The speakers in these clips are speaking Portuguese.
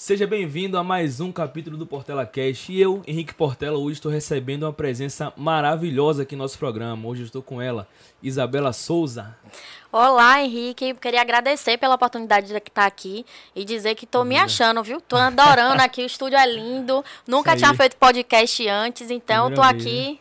Seja bem-vindo a mais um capítulo do Portela Cast. E eu, Henrique Portela, hoje estou recebendo uma presença maravilhosa aqui no nosso programa. Hoje estou com ela, Isabela Souza. Olá, Henrique. Queria agradecer pela oportunidade de estar aqui e dizer que estou me achando, viu? Tô adorando aqui, o estúdio é lindo. Nunca tinha feito podcast antes, então estou aqui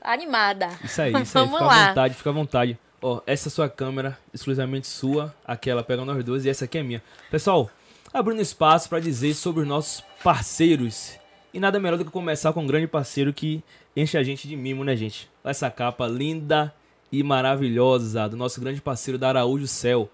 animada. Isso aí, isso aí. Vamos fica lá. à vontade, fica à vontade. Ó, essa é a sua câmera, exclusivamente sua, aquela pega nós dois e essa aqui é minha. Pessoal, abrindo espaço para dizer sobre os nossos parceiros. E nada melhor do que começar com um grande parceiro que enche a gente de mimo, né, gente? Essa capa linda e maravilhosa do nosso grande parceiro da Araújo Céu.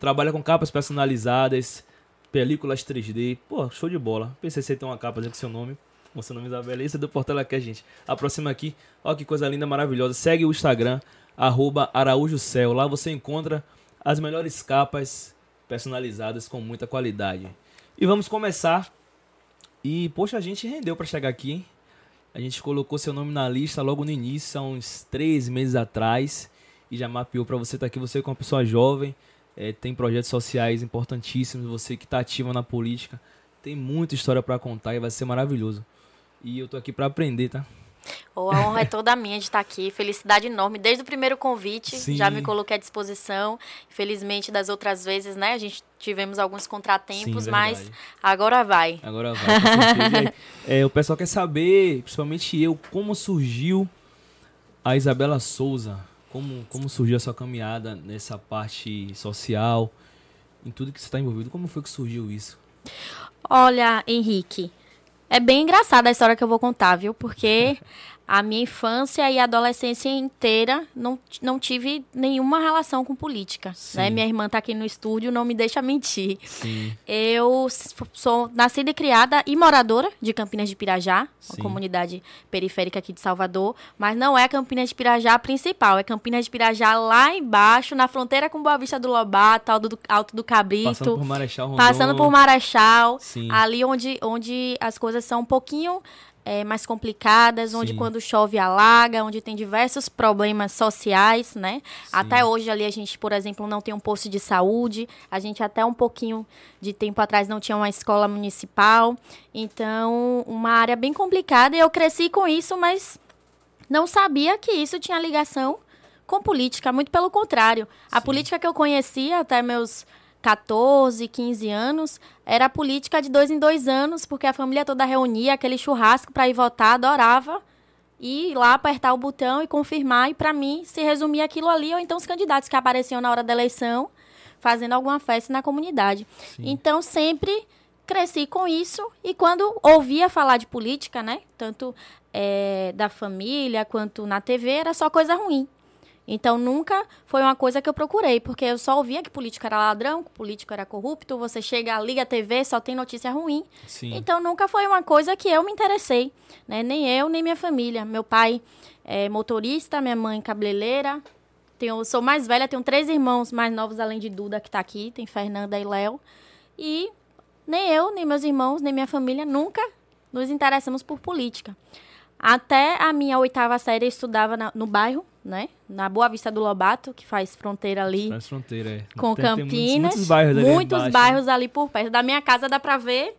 Trabalha com capas personalizadas, películas 3D. Pô, show de bola. PCC tem uma capa com seu nome. Com seu nome Isabela. Isso é do Portela aqui, gente. Aproxima aqui. Ó que coisa linda, maravilhosa. Segue o Instagram, arroba Araújo Céu. Lá você encontra as melhores capas personalizadas com muita qualidade. E vamos começar. E, poxa, a gente rendeu para chegar aqui, hein? A gente colocou seu nome na lista logo no início, há uns três meses atrás, e já mapeou para você estar tá aqui. Você, é uma pessoa jovem, é, tem projetos sociais importantíssimos, você que está ativa na política, tem muita história para contar e vai ser maravilhoso. E eu tô aqui para aprender, tá? Oh, a honra é toda minha de estar aqui. Felicidade enorme. Desde o primeiro convite, Sim. já me coloquei à disposição. Infelizmente, das outras vezes, né? A gente tivemos alguns contratempos, Sim, mas agora vai. Agora vai. é, o pessoal quer saber, principalmente eu, como surgiu a Isabela Souza. Como, como surgiu a sua caminhada nessa parte social, em tudo que você está envolvido. Como foi que surgiu isso? Olha, Henrique, é bem engraçada a história que eu vou contar, viu? Porque a minha infância e adolescência inteira não, não tive nenhuma relação com política. Né? Minha irmã está aqui no estúdio, não me deixa mentir. Sim. Eu sou nascida e criada e moradora de Campinas de Pirajá, Sim. uma comunidade periférica aqui de Salvador, mas não é Campinas de Pirajá principal, é Campinas de Pirajá lá embaixo, na fronteira com Boa Vista do Lobato, Alto do, Alto do Cabrito. Passando por Marechal Rondon. Passando por Marechal. Ali onde, onde as coisas são um pouquinho é, mais complicadas, onde Sim. quando chove alaga, onde tem diversos problemas sociais, né? Sim. Até hoje ali a gente, por exemplo, não tem um posto de saúde, a gente até um pouquinho de tempo atrás não tinha uma escola municipal, então uma área bem complicada e eu cresci com isso, mas não sabia que isso tinha ligação com política, muito pelo contrário. A Sim. política que eu conhecia até meus 14, 15 anos, era política de dois em dois anos, porque a família toda reunia aquele churrasco para ir votar, adorava ir lá apertar o botão e confirmar, e para mim se resumia aquilo ali, ou então os candidatos que apareciam na hora da eleição fazendo alguma festa na comunidade. Sim. Então sempre cresci com isso e quando ouvia falar de política, né, tanto é, da família quanto na TV, era só coisa ruim. Então nunca foi uma coisa que eu procurei, porque eu só ouvia que político era ladrão, que político era corrupto, você chega, liga a TV, só tem notícia ruim. Sim. Então nunca foi uma coisa que eu me interessei, né? Nem eu, nem minha família. Meu pai é motorista, minha mãe cabeleireira. Tenho, sou mais velha, tenho três irmãos mais novos além de Duda que está aqui, tem Fernanda e Léo. E nem eu, nem meus irmãos, nem minha família nunca nos interessamos por política. Até a minha oitava série eu estudava na, no bairro, né? Na Boa Vista do Lobato, que faz fronteira ali. Faz fronteira, é. Com tem, Campinas. Tem muitos, muitos, bairros ali Muitos embaixo, bairros né? ali por perto. Da minha casa dá pra ver.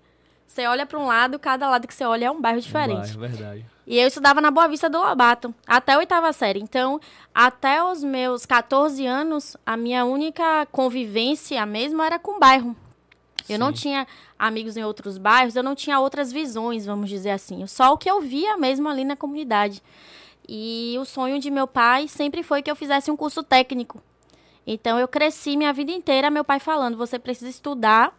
Você olha para um lado, cada lado que você olha é um bairro diferente. Um bairro, verdade. E eu estudava na Boa Vista do Lobato, até a oitava série. Então, até os meus 14 anos, a minha única convivência mesmo era com o bairro. Eu Sim. não tinha amigos em outros bairros, eu não tinha outras visões, vamos dizer assim. Só o que eu via mesmo ali na comunidade. E o sonho de meu pai sempre foi que eu fizesse um curso técnico. Então eu cresci minha vida inteira meu pai falando, você precisa estudar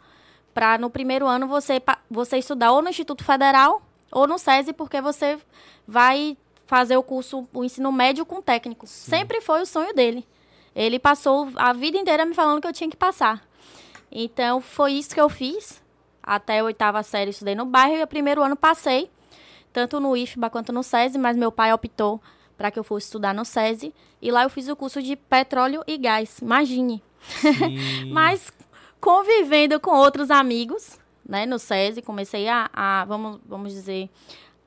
para no primeiro ano você você estudar ou no Instituto Federal ou no SESI porque você vai fazer o curso o ensino médio com técnico. Sim. Sempre foi o sonho dele. Ele passou a vida inteira me falando que eu tinha que passar. Então foi isso que eu fiz. Até a oitava série estudei no bairro e o primeiro ano passei tanto no IFBA quanto no SESI, mas meu pai optou para que eu fosse estudar no SESI. E lá eu fiz o curso de petróleo e gás. Imagine. mas convivendo com outros amigos, né, no SESI, comecei a, a vamos, vamos dizer,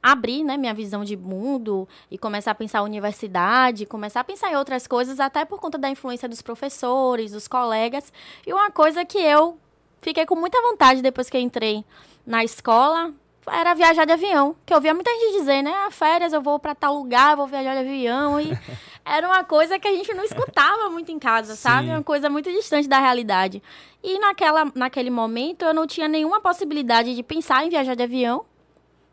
abrir, né, minha visão de mundo e começar a pensar a universidade, começar a pensar em outras coisas, até por conta da influência dos professores, dos colegas. E uma coisa que eu fiquei com muita vontade depois que eu entrei na escola era viajar de avião. Que eu via muita gente dizer, né? Ah, férias, eu vou para tal lugar, vou viajar de avião. E era uma coisa que a gente não escutava muito em casa, Sim. sabe? Uma coisa muito distante da realidade. E naquela, naquele momento eu não tinha nenhuma possibilidade de pensar em viajar de avião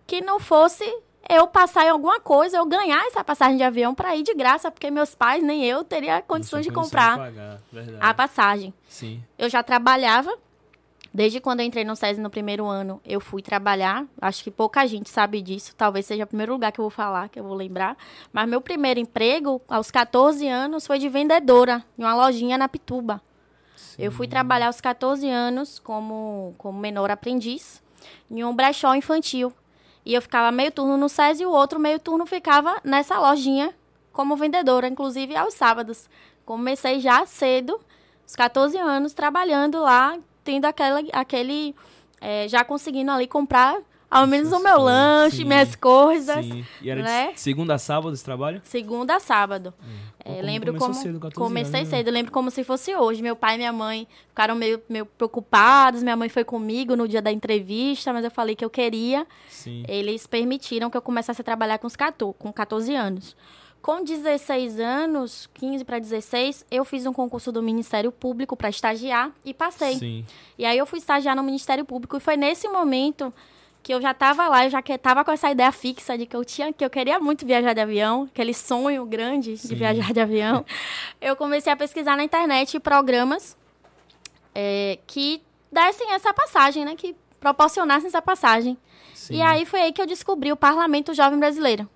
que não fosse eu passar em alguma coisa, eu ganhar essa passagem de avião para ir de graça, porque meus pais nem eu teria condições de comprar a passagem. Sim. Eu já trabalhava Desde quando eu entrei no SESI no primeiro ano, eu fui trabalhar. Acho que pouca gente sabe disso. Talvez seja o primeiro lugar que eu vou falar, que eu vou lembrar. Mas meu primeiro emprego, aos 14 anos, foi de vendedora em uma lojinha na Pituba. Sim. Eu fui trabalhar aos 14 anos como, como menor aprendiz em um brechó infantil. E eu ficava meio turno no SESI e o outro meio turno ficava nessa lojinha como vendedora, inclusive aos sábados. Comecei já cedo, aos 14 anos, trabalhando lá tendo aquela, aquele. É, já conseguindo ali comprar ao menos o meu lanche, sim, minhas coisas. Sim. E era né? segunda a sábado esse trabalho? Segunda a sábado. Hum. É, como lembro como. Cedo, comecei anos, né? cedo, lembro como se fosse hoje. Meu pai e minha mãe ficaram meio, meio preocupados. Minha mãe foi comigo no dia da entrevista, mas eu falei que eu queria. Eles permitiram que eu começasse a trabalhar com, os 14, com 14 anos. Com 16 anos, 15 para 16, eu fiz um concurso do Ministério Público para estagiar e passei. Sim. E aí eu fui estagiar no Ministério Público e foi nesse momento que eu já estava lá, eu já estava com essa ideia fixa de que eu tinha, que eu queria muito viajar de avião, aquele sonho grande Sim. de viajar de avião. eu comecei a pesquisar na internet programas é, que dessem essa passagem, né? Que proporcionassem essa passagem. Sim. E aí foi aí que eu descobri o Parlamento Jovem Brasileiro.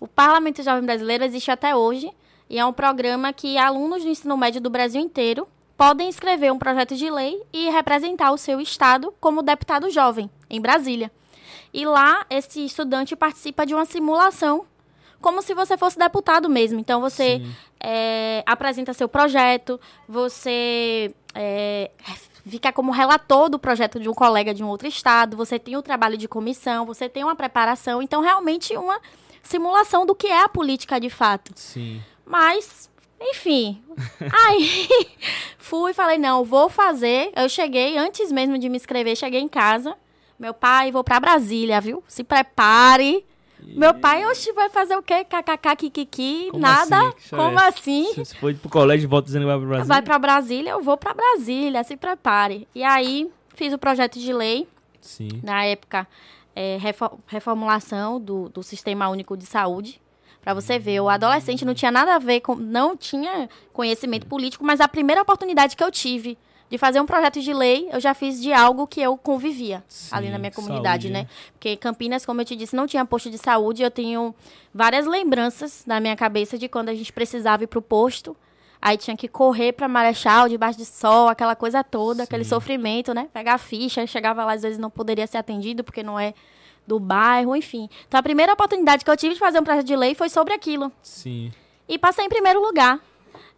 O Parlamento Jovem Brasileiro existe até hoje e é um programa que alunos do ensino médio do Brasil inteiro podem escrever um projeto de lei e representar o seu estado como deputado jovem em Brasília. E lá esse estudante participa de uma simulação como se você fosse deputado mesmo. Então você é, apresenta seu projeto, você é, fica como relator do projeto de um colega de um outro estado, você tem o trabalho de comissão, você tem uma preparação. Então realmente uma simulação do que é a política de fato. Sim. Mas, enfim. aí fui e falei, não, vou fazer. Eu cheguei, antes mesmo de me inscrever, cheguei em casa. Meu pai, vou para Brasília, viu? Se prepare. Meu pai, oxe, vai fazer o quê? KKK, kikiki, Como nada. Assim? Como assim? Você foi pro colégio e volta dizendo que vai pra Brasília? Vai pra Brasília, eu vou pra Brasília, se prepare. E aí, fiz o projeto de lei. Sim. Na época, é, reformulação do, do Sistema Único de Saúde. Para você ver, o adolescente não tinha nada a ver com. não tinha conhecimento político, mas a primeira oportunidade que eu tive de fazer um projeto de lei, eu já fiz de algo que eu convivia Sim, ali na minha comunidade, saúde. né? Porque Campinas, como eu te disse, não tinha posto de saúde. Eu tenho várias lembranças na minha cabeça de quando a gente precisava ir para o posto. Aí tinha que correr para Marechal, debaixo de sol, aquela coisa toda, Sim. aquele sofrimento, né? Pegar a ficha, chegava lá, às vezes não poderia ser atendido porque não é do bairro, enfim. Então a primeira oportunidade que eu tive de fazer um projeto de lei foi sobre aquilo. Sim. E passei em primeiro lugar.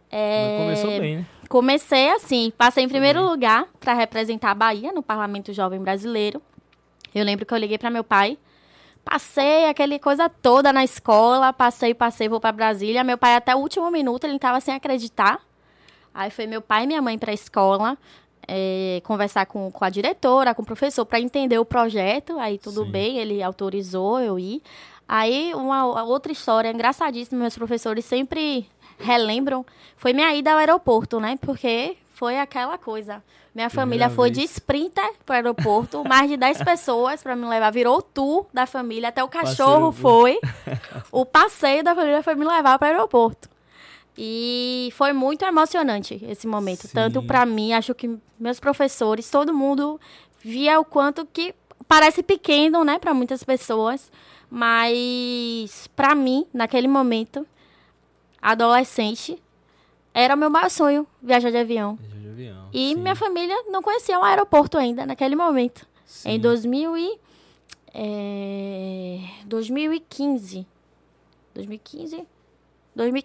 É... Começou bem, né? Comecei assim, passei em primeiro lugar para representar a Bahia no Parlamento Jovem Brasileiro. Eu lembro que eu liguei para meu pai Passei aquele coisa toda na escola, passei, passei, vou para Brasília. Meu pai até o último minuto ele estava sem acreditar. Aí foi meu pai e minha mãe para a escola é, conversar com, com a diretora, com o professor para entender o projeto. Aí tudo Sim. bem, ele autorizou eu ir. Aí uma outra história engraçadíssima, meus professores sempre relembram, foi minha ida ao aeroporto, né? Porque foi aquela coisa. Minha família foi de sprinter pro aeroporto, mais de 10 pessoas para me levar. Virou o tour da família, até o cachorro foi. o passeio da família foi me levar para o aeroporto. E foi muito emocionante esse momento. Sim. Tanto para mim, acho que meus professores, todo mundo via o quanto que parece pequeno, né, para muitas pessoas, mas para mim, naquele momento, adolescente, era o meu maior sonho viajar de avião. Viajar de avião. E sim. minha família não conhecia o aeroporto ainda naquele momento. Sim. Em 2000 e, é, 2015. 2015? 2000,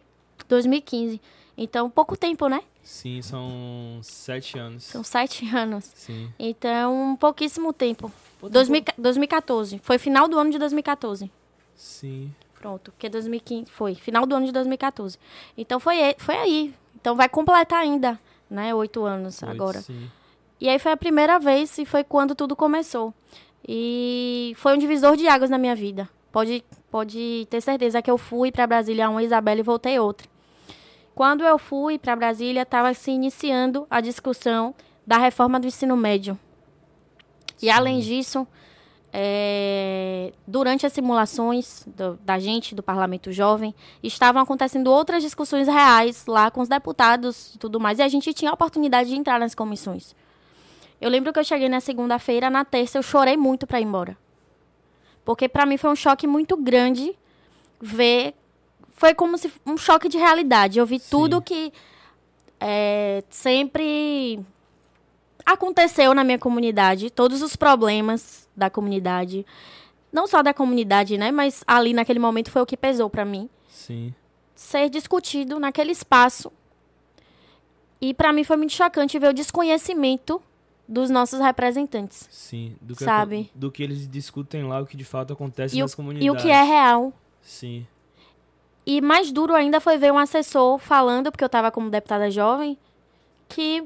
2015. Então, pouco tempo, né? Sim, são sete anos. São sete anos. Sim. Então, pouquíssimo tempo. 2000, 2014. Foi final do ano de 2014. Sim. Pronto, porque 2015 foi final do ano de 2014. Então foi foi aí. Então vai completar ainda, né, oito anos oito, agora. Sim. E aí foi a primeira vez e foi quando tudo começou. E foi um divisor de águas na minha vida. Pode, pode ter certeza que eu fui para Brasília uma Isabela e voltei outra. Quando eu fui para Brasília, estava se iniciando a discussão da reforma do ensino médio. Sim. E além disso, é, durante as simulações do, da gente, do Parlamento Jovem, estavam acontecendo outras discussões reais lá com os deputados e tudo mais, e a gente tinha a oportunidade de entrar nas comissões. Eu lembro que eu cheguei na segunda-feira, na terça eu chorei muito para ir embora. Porque para mim foi um choque muito grande ver. Foi como se um choque de realidade. Eu vi Sim. tudo que é, sempre aconteceu na minha comunidade, todos os problemas da comunidade. Não só da comunidade, né? Mas ali naquele momento foi o que pesou para mim. Sim. Ser discutido naquele espaço. E para mim foi muito chocante ver o desconhecimento dos nossos representantes. Sim, do que, sabe? do que eles discutem lá, o que de fato acontece e nas o, comunidades. E o que é real. Sim. E mais duro ainda foi ver um assessor falando, porque eu estava como deputada jovem, que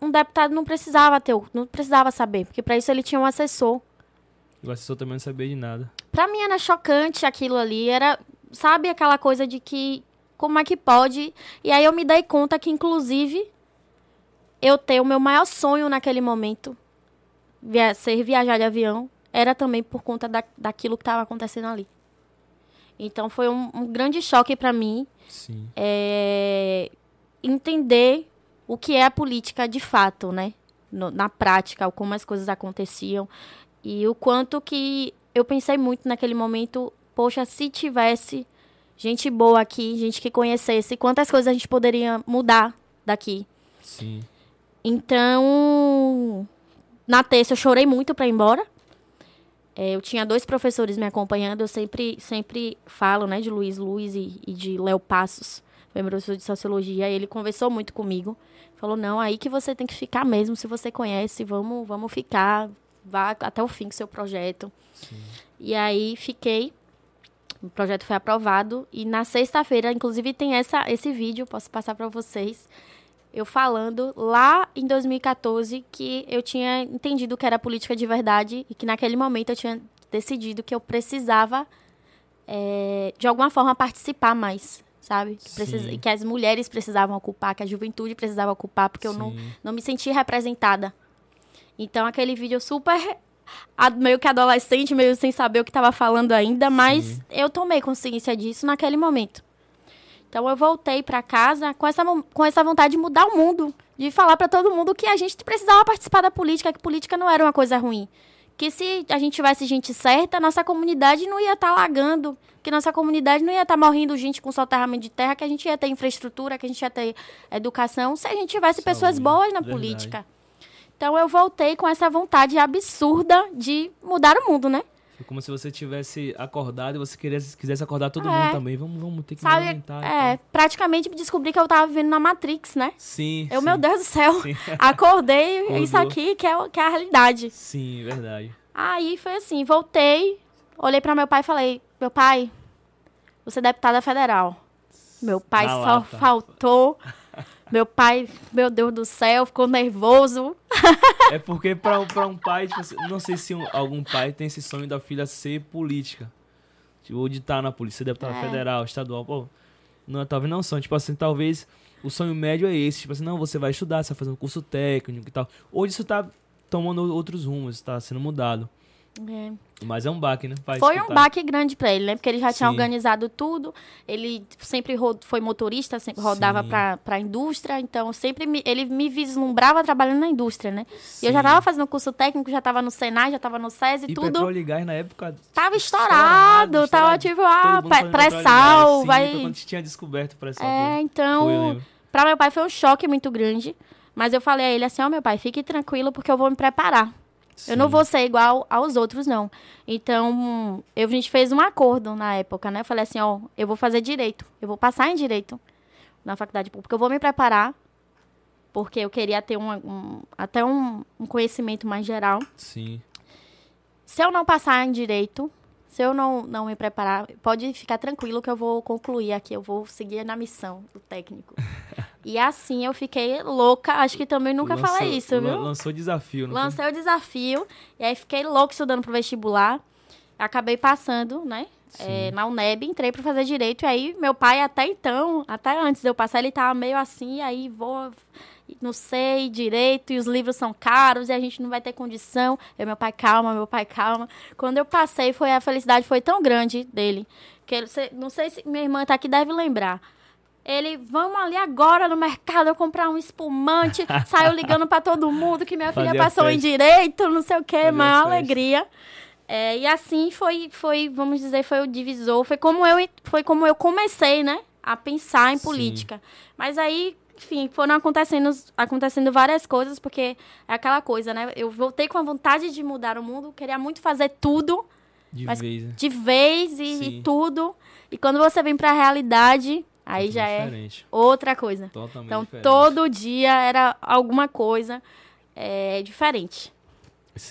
um deputado não precisava ter, não precisava saber, porque para isso ele tinha um assessor. O assessor também não sabia de nada. Para mim era chocante aquilo ali, era, sabe aquela coisa de que como é que pode? E aí eu me dei conta que inclusive eu ter o meu maior sonho naquele momento, via ser viajar de avião, era também por conta da, daquilo que estava acontecendo ali. Então foi um, um grande choque para mim é, entender o que é a política de fato, né? No, na prática, como as coisas aconteciam e o quanto que eu pensei muito naquele momento, poxa, se tivesse gente boa aqui, gente que conhecesse, quantas coisas a gente poderia mudar daqui. Sim. Então, na terça eu chorei muito para ir embora. É, eu tinha dois professores me acompanhando, eu sempre, sempre falo, né, de Luiz Luiz e, e de Léo Passos, meu professor de sociologia, ele conversou muito comigo. Falou, não, aí que você tem que ficar mesmo, se você conhece, vamos, vamos ficar, vá até o fim com seu projeto. Sim. E aí fiquei, o projeto foi aprovado, e na sexta-feira, inclusive tem essa, esse vídeo, posso passar para vocês, eu falando lá em 2014 que eu tinha entendido que era política de verdade e que naquele momento eu tinha decidido que eu precisava, é, de alguma forma, participar mais, sabe? Que, precisa, que, as mulheres precisavam ocupar, que a juventude precisava ocupar, porque Sim. eu não, não me sentia representada. Então, aquele vídeo super meio que adolescente, meio sem saber o que estava falando ainda, mas Sim. eu tomei consciência disso naquele momento. Então eu voltei para casa com essa, com essa vontade de mudar o mundo, de falar para todo mundo que a gente precisava participar da política, que política não era uma coisa ruim. Que se a gente tivesse gente certa, nossa comunidade não ia estar tá lagando, que nossa comunidade não ia estar tá morrendo gente com soterramento de terra, que a gente ia ter infraestrutura, que a gente ia ter educação, se a gente tivesse Saúde, pessoas boas na verdade. política. Então eu voltei com essa vontade absurda de mudar o mundo, né? É como se você tivesse acordado e você quisesse, quisesse acordar todo é. mundo também. Vamos, vamos ter que Sabe, alimentar. É, praticamente descobri que eu tava vivendo na Matrix, né? Sim. Eu, sim. meu Deus do céu. Sim. Acordei, isso aqui que é, que é a realidade. Sim, verdade. Aí foi assim, voltei, olhei para meu pai e falei, meu pai, você é deputada federal. Meu pai só faltou meu pai, meu Deus do céu, ficou nervoso. É porque pra, pra um pai, tipo, assim, não sei se um, algum pai tem esse sonho da filha ser política. Tipo, ou de estar na polícia, deputada é. federal, estadual. Pô, não, talvez não são. Tipo assim, talvez o sonho médio é esse. Tipo assim, não, você vai estudar, você vai fazer um curso técnico e tal. Hoje isso tá tomando outros rumos, está sendo mudado. É. Mas é um baque, né? Pra foi escutar. um baque grande para ele, né? Porque ele já Sim. tinha organizado tudo. Ele sempre foi motorista, sempre rodava para a indústria. Então, sempre me, ele me vislumbrava trabalhando na indústria, né? Sim. E eu já estava fazendo curso técnico, já estava no Senai, já estava no SESI, e tudo. E Gás na época... Tava estourado, estourado tava tipo, ah, pré-sal, vai... quando tinha descoberto pré-sal. É, então... Para meu pai foi um choque muito grande. Mas eu falei a ele assim, ó, oh, meu pai, fique tranquilo porque eu vou me preparar. Sim. Eu não vou ser igual aos outros, não. Então, eu, a gente fez um acordo na época, né? Eu falei assim, ó, eu vou fazer direito. Eu vou passar em direito na faculdade pública. Eu vou me preparar, porque eu queria ter um, um até um, um conhecimento mais geral. Sim. Se eu não passar em direito, se eu não, não me preparar, pode ficar tranquilo que eu vou concluir aqui, eu vou seguir na missão do técnico. E assim eu fiquei louca. Acho que também nunca lançou, falei isso, viu? Lançou desafio, não Lancei foi? o desafio. E aí fiquei louca estudando pro vestibular. Acabei passando, né? É, na UNEB, entrei para fazer direito. E aí, meu pai, até então, até antes de eu passar, ele tava meio assim. Aí, vou não sei direito, e os livros são caros, e a gente não vai ter condição. Eu, meu pai, calma, meu pai, calma. Quando eu passei, foi a felicidade foi tão grande dele, que ele, não sei se minha irmã tá aqui, deve lembrar. Ele, vamos ali agora no mercado comprar um espumante. Saiu ligando para todo mundo que minha filha passou em direito, não sei o quê, maior alegria. É, e assim foi, foi, vamos dizer, foi o divisor. Foi como eu, foi como eu comecei, né? A pensar em Sim. política. Mas aí, enfim, foram acontecendo, acontecendo várias coisas, porque é aquela coisa, né? Eu voltei com a vontade de mudar o mundo, queria muito fazer tudo. De vez. Né? De vez e, e, tudo. E quando você vem para a realidade, aí é já diferente. é outra coisa. Totalmente então, diferente. todo dia era alguma coisa é, diferente.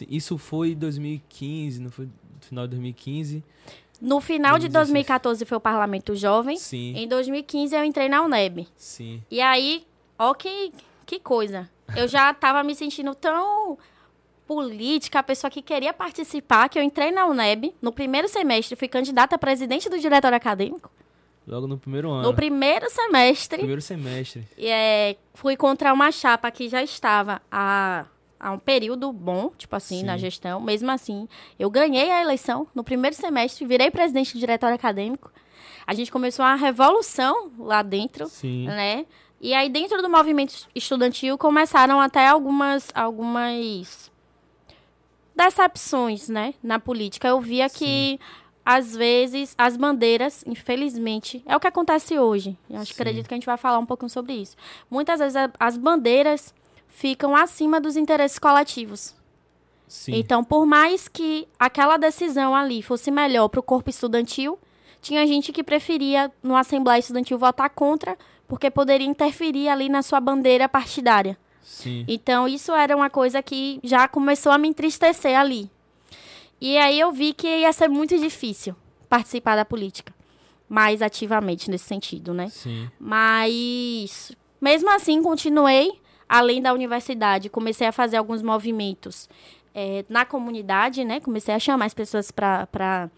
Isso foi em 2015, não foi no final de 2015? No final de 2014 foi o Parlamento Jovem. Sim. Em 2015 eu entrei na UNEB. Sim. E aí, ó que, que coisa. Eu já tava me sentindo tão política, a pessoa que queria participar, que eu entrei na UNEB. No primeiro semestre, fui candidata a presidente do diretório acadêmico. Logo no primeiro ano. No primeiro semestre. Primeiro semestre. E é, fui contra uma chapa que já estava a há um período bom, tipo assim, Sim. na gestão. Mesmo assim, eu ganhei a eleição no primeiro semestre, virei presidente do diretório acadêmico. A gente começou uma revolução lá dentro, Sim. né? E aí, dentro do movimento estudantil, começaram até algumas, algumas decepções, né? Na política. Eu via Sim. que, às vezes, as bandeiras, infelizmente, é o que acontece hoje. Eu acho, acredito que a gente vai falar um pouquinho sobre isso. Muitas vezes, as bandeiras ficam acima dos interesses coletivos. Sim. Então, por mais que aquela decisão ali fosse melhor para o corpo estudantil, tinha gente que preferia, no Assembleia Estudantil, votar contra, porque poderia interferir ali na sua bandeira partidária. Sim. Então, isso era uma coisa que já começou a me entristecer ali. E aí eu vi que ia ser muito difícil participar da política. Mais ativamente nesse sentido, né? Sim. Mas, mesmo assim, continuei além da universidade, comecei a fazer alguns movimentos é, na comunidade, né? Comecei a chamar as pessoas para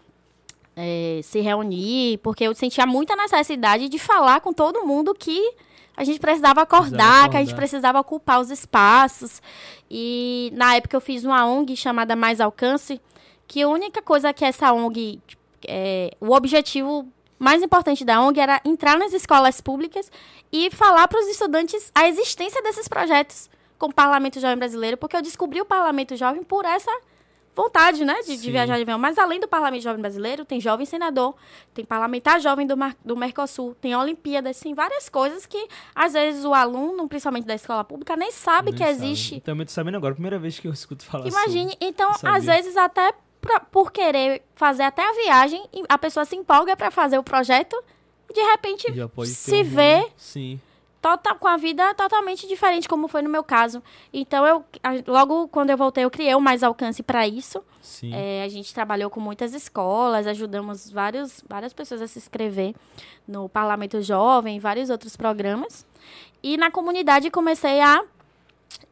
é, se reunir, porque eu sentia muita necessidade de falar com todo mundo que a gente precisava acordar, acordar, que a gente precisava ocupar os espaços. E na época eu fiz uma ONG chamada Mais Alcance, que a única coisa que essa ONG, é, o objetivo mais importante da ONG era entrar nas escolas públicas e falar para os estudantes a existência desses projetos com o Parlamento Jovem Brasileiro, porque eu descobri o Parlamento Jovem por essa vontade, né, de, de viajar de avião. Mas além do Parlamento Jovem Brasileiro, tem Jovem Senador, tem Parlamentar Jovem do, Mar do Mercosul, tem Olimpíadas, tem várias coisas que, às vezes, o aluno, principalmente da escola pública, nem sabe nem que sabe. existe. Também tô sabendo agora, primeira vez que eu escuto falar Imagine, então, às vezes, até pra, por querer fazer até a viagem, a pessoa se empolga para fazer o projeto e de repente se vê Sim. Tota, com a vida totalmente diferente, como foi no meu caso. Então, eu logo quando eu voltei, eu criei o Mais Alcance para isso. É, a gente trabalhou com muitas escolas, ajudamos vários, várias pessoas a se inscrever no Parlamento Jovem, vários outros programas. E na comunidade comecei a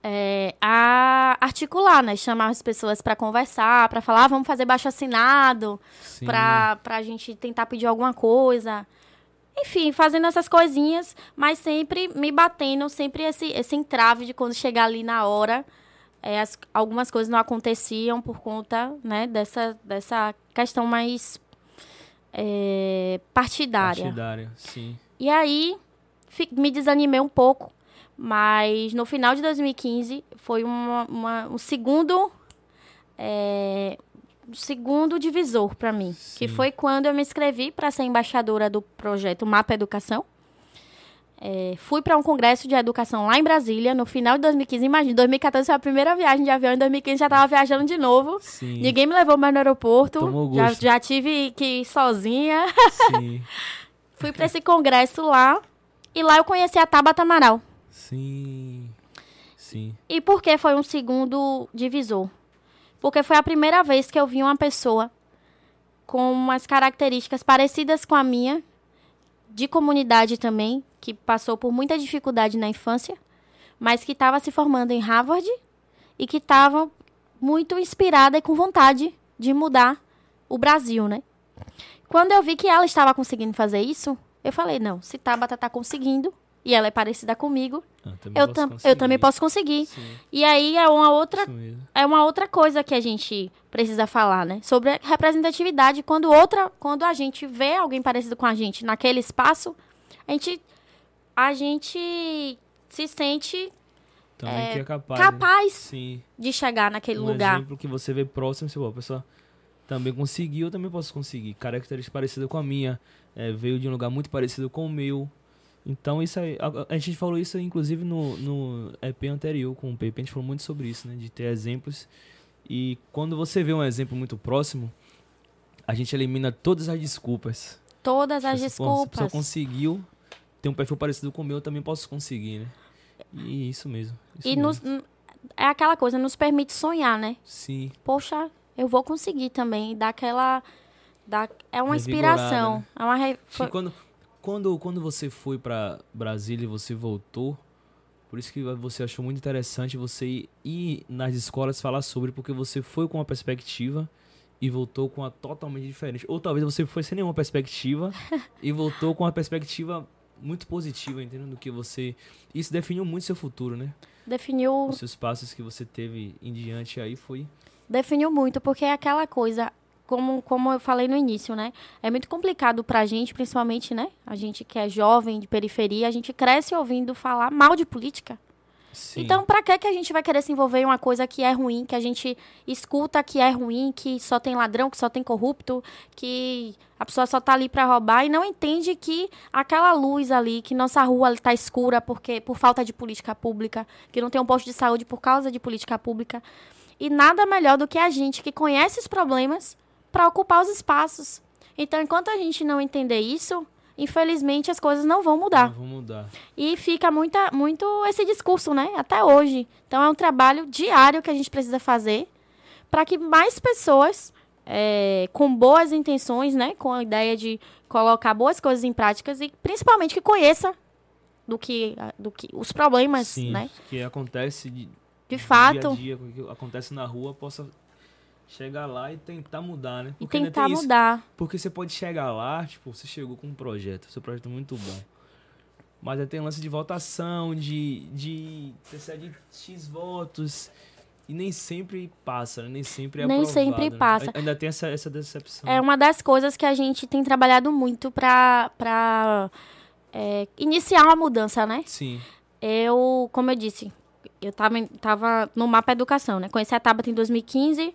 é, a articular, né? Chamar as pessoas para conversar, para falar, ah, vamos fazer baixo assinado, para a gente tentar pedir alguma coisa. Enfim, fazendo essas coisinhas, mas sempre me batendo, sempre esse, esse entrave de quando chegar ali na hora. É, as, algumas coisas não aconteciam por conta né, dessa, dessa questão mais é, partidária. Partidária, sim. E aí me desanimei um pouco mas no final de 2015 foi uma, uma um segundo é, um segundo divisor para mim, Sim. que foi quando eu me inscrevi para ser embaixadora do projeto Mapa Educação. É, fui para um congresso de educação lá em Brasília no final de 2015. Imagina, 2014 foi a primeira viagem de avião, em 2015 já estava viajando de novo. Sim. Ninguém me levou mais no aeroporto. Já, já tive que ir sozinha. Fui para esse congresso lá e lá eu conheci a Tabata Amaral. Sim. Sim. E por que foi um segundo divisor? Porque foi a primeira vez que eu vi uma pessoa com umas características parecidas com a minha, de comunidade também, que passou por muita dificuldade na infância, mas que estava se formando em Harvard e que estava muito inspirada e com vontade de mudar o Brasil, né? Quando eu vi que ela estava conseguindo fazer isso, eu falei, não, se Tabata está conseguindo, e ela é parecida comigo, eu, eu, tam eu também posso conseguir. Sim. E aí é uma outra é uma outra coisa que a gente precisa falar, né? Sobre representatividade. Quando outra, quando a gente vê alguém parecido com a gente naquele espaço, a gente a gente se sente é, é, capaz, capaz né? de chegar naquele um lugar. exemplo que você vê próximo, você, a pessoa também conseguiu, eu também posso conseguir. Característica parecida com a minha, é, veio de um lugar muito parecido com o meu. Então, isso aí, a, a, gente falou isso inclusive no, no EP anterior com o Pepe, a gente falou muito sobre isso, né? De ter exemplos. E quando você vê um exemplo muito próximo, a gente elimina todas as desculpas. Todas as desculpas. Se a conseguiu ter um perfil parecido com o meu, eu também posso conseguir, né? E isso mesmo. Isso e mesmo. Nos, é aquela coisa, nos permite sonhar, né? Sim. Poxa, eu vou conseguir também. Dá aquela. Dá, é uma inspiração. Né? É uma. Re... Quando, quando, quando você foi para Brasília e você voltou, por isso que você achou muito interessante você ir nas escolas falar sobre, porque você foi com uma perspectiva e voltou com uma totalmente diferente. Ou talvez você foi sem nenhuma perspectiva e voltou com uma perspectiva muito positiva, entendendo do que você. Isso definiu muito seu futuro, né? Definiu. Os seus passos que você teve em diante aí foi. Definiu muito, porque é aquela coisa como, como eu falei no início, né? É muito complicado pra gente, principalmente, né? A gente que é jovem, de periferia, a gente cresce ouvindo falar mal de política. Sim. Então, pra que, que a gente vai querer se envolver em uma coisa que é ruim, que a gente escuta que é ruim, que só tem ladrão, que só tem corrupto, que a pessoa só tá ali para roubar e não entende que aquela luz ali, que nossa rua tá escura porque por falta de política pública, que não tem um posto de saúde por causa de política pública. E nada melhor do que a gente que conhece os problemas para ocupar os espaços. Então, enquanto a gente não entender isso, infelizmente as coisas não vão mudar. Não vão mudar. E fica muita, muito esse discurso, né? Até hoje. Então, é um trabalho diário que a gente precisa fazer para que mais pessoas é, com boas intenções, né? Com a ideia de colocar boas coisas em práticas e principalmente que conheça do que, do que os problemas, Sim, né? que acontece de, de fato, dia a dia, acontece na rua, possa chegar lá e tentar mudar, né? Porque e tentar mudar. porque você pode chegar lá, tipo, você chegou com um projeto, seu projeto é muito bom. Mas aí tem lance de votação, de, de você de X votos. E nem sempre passa, né? nem sempre é Nem aprovado, sempre né? passa. Ainda tem essa, essa decepção. É uma das coisas que a gente tem trabalhado muito pra, pra é, iniciar uma mudança, né? Sim. Eu, como eu disse, eu tava, tava no Mapa Educação, né? Conheci a Tabata em 2015,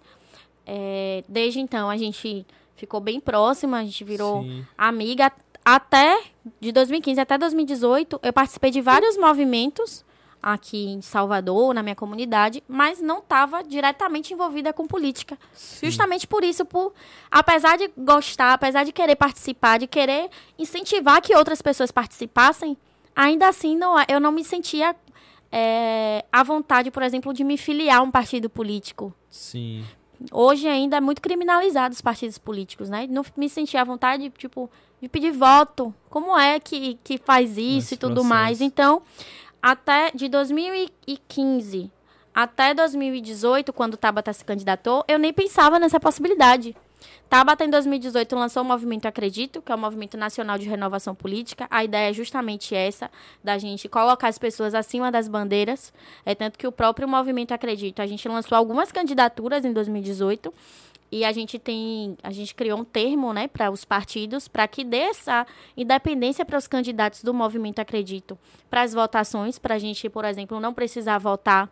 é, desde então a gente ficou bem próxima, a gente virou Sim. amiga. Até de 2015 até 2018, eu participei de vários movimentos aqui em Salvador, na minha comunidade, mas não estava diretamente envolvida com política. Sim. Justamente por isso, por apesar de gostar, apesar de querer participar, de querer incentivar que outras pessoas participassem, ainda assim não, eu não me sentia é, à vontade, por exemplo, de me filiar a um partido político. Sim hoje ainda é muito criminalizado os partidos políticos, né? Não me senti à vontade, tipo, de pedir voto. Como é que, que faz isso e tudo processo. mais? Então, até de 2015 até 2018, quando o Tabata se candidatou, eu nem pensava nessa possibilidade. Tabata, em 2018, lançou o Movimento Acredito, que é o Movimento Nacional de Renovação Política. A ideia é justamente essa, da gente colocar as pessoas acima das bandeiras. É tanto que o próprio Movimento Acredito, a gente lançou algumas candidaturas em 2018 e a gente tem, a gente criou um termo, né, para os partidos, para que dê essa independência para os candidatos do Movimento Acredito, para as votações, para a gente, por exemplo, não precisar votar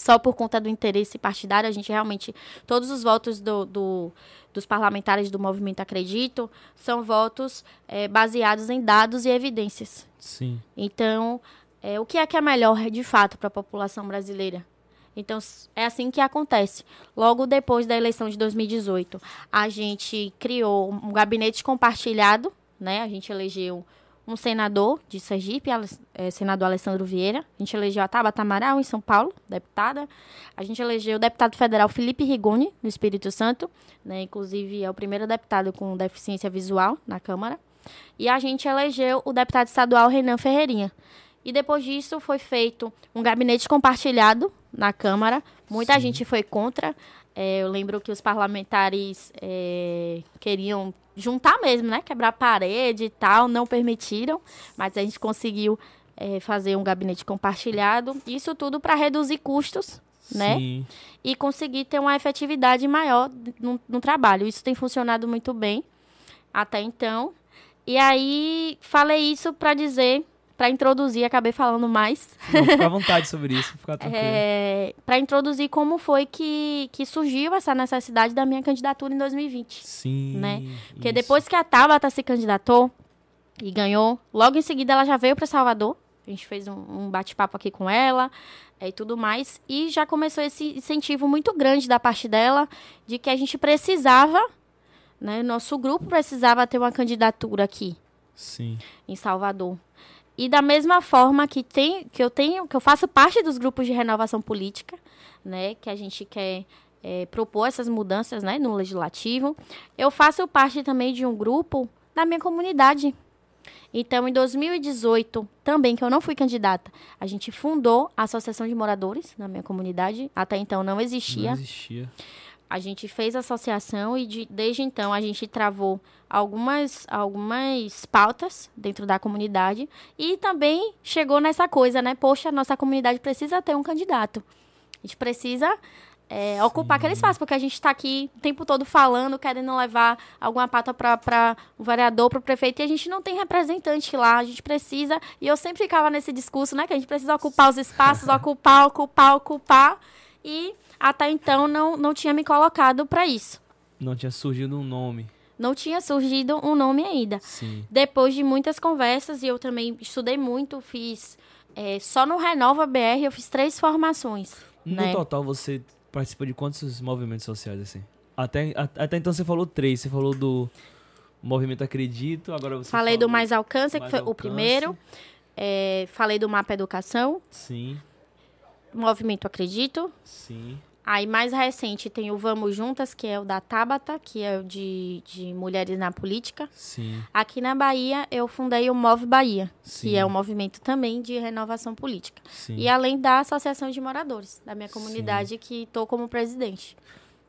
só por conta do interesse partidário. A gente realmente, todos os votos do, do dos parlamentares do movimento Acredito são votos é, baseados em dados e evidências. Sim. Então, é, o que é que é melhor de fato para a população brasileira? Então, é assim que acontece. Logo depois da eleição de 2018, a gente criou um gabinete compartilhado, né? A gente elegeu um senador de Sergipe, é, senador Alessandro Vieira. A gente elegeu a Tabata Amaral, em São Paulo, deputada. A gente elegeu o deputado federal Felipe Rigoni, no Espírito Santo. Né? Inclusive, é o primeiro deputado com deficiência visual na Câmara. E a gente elegeu o deputado estadual Renan Ferreirinha. E depois disso foi feito um gabinete compartilhado na Câmara. Muita Sim. gente foi contra. É, eu lembro que os parlamentares é, queriam juntar mesmo, né? Quebrar parede e tal, não permitiram. Mas a gente conseguiu é, fazer um gabinete compartilhado. Isso tudo para reduzir custos, né? Sim. E conseguir ter uma efetividade maior no, no trabalho. Isso tem funcionado muito bem até então. E aí falei isso para dizer para introduzir, acabei falando mais. Não, fica à vontade sobre isso, fica É, para introduzir como foi que, que surgiu essa necessidade da minha candidatura em 2020. Sim. Né? Porque isso. depois que a Tabata se candidatou e ganhou, logo em seguida ela já veio para Salvador. A gente fez um, um bate-papo aqui com ela é, e tudo mais. E já começou esse incentivo muito grande da parte dela de que a gente precisava, né? Nosso grupo precisava ter uma candidatura aqui. Sim. Em Salvador. E da mesma forma que, tem, que eu tenho, que eu faço parte dos grupos de renovação política, né, que a gente quer é, propor essas mudanças né, no legislativo, eu faço parte também de um grupo da minha comunidade. Então, em 2018, também, que eu não fui candidata, a gente fundou a Associação de Moradores na minha comunidade. Até então não existia. Não existia. A gente fez associação e de, desde então a gente travou algumas, algumas pautas dentro da comunidade e também chegou nessa coisa, né? Poxa, nossa comunidade precisa ter um candidato. A gente precisa é, ocupar aquele espaço, porque a gente está aqui o tempo todo falando, querendo levar alguma pauta para o vereador, para o prefeito, e a gente não tem representante lá, a gente precisa, e eu sempre ficava nesse discurso, né, que a gente precisa ocupar os espaços, ocupar, ocupar, ocupar, e até então não, não tinha me colocado para isso. Não tinha surgido um nome. Não tinha surgido um nome ainda. Sim. Depois de muitas conversas, e eu também estudei muito, fiz. É, só no Renova BR eu fiz três formações. No né? total, você participou de quantos movimentos sociais, assim? Até, até então você falou três. Você falou do Movimento Acredito, agora você Falei do Mais Alcance, mais que foi alcance. o primeiro. É, falei do Mapa Educação. Sim. Movimento Acredito. Sim. Aí, mais recente, tem o Vamos Juntas, que é o da Tabata, que é o de, de Mulheres na Política. Sim. Aqui na Bahia, eu fundei o Move Bahia, Sim. que é um movimento também de renovação política. Sim. E além da Associação de Moradores, da minha comunidade, Sim. que estou como presidente.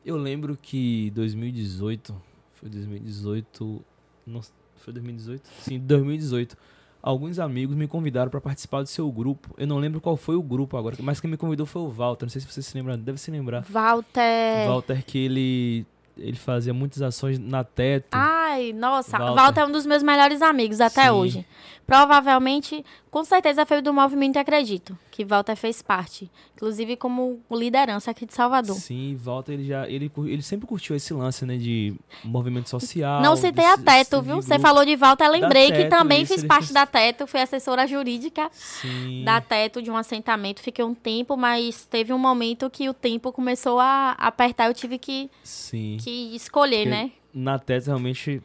Eu lembro que 2018, foi 2018, não, foi 2018? Sim, 2018 alguns amigos me convidaram para participar do seu grupo. Eu não lembro qual foi o grupo agora, mas quem me convidou foi o Walter. Não sei se você se lembra, deve se lembrar. Walter. Walter que ele ele fazia muitas ações na teto. Ai, nossa, Walter, Walter é um dos meus melhores amigos até Sim. hoje. Provavelmente, com certeza foi do Movimento Acredito, que Walter fez parte, inclusive como liderança aqui de Salvador. Sim, Walter ele já ele, ele sempre curtiu esse lance, né, de movimento social. Não citei a Teto, viu? Você falou de Walter, lembrei teto, que também isso, fiz parte fez... da Teto, fui assessora jurídica Sim. da Teto de um assentamento, fiquei um tempo, mas teve um momento que o tempo começou a apertar, eu tive que Sim. que escolher, Porque né? Na Teto realmente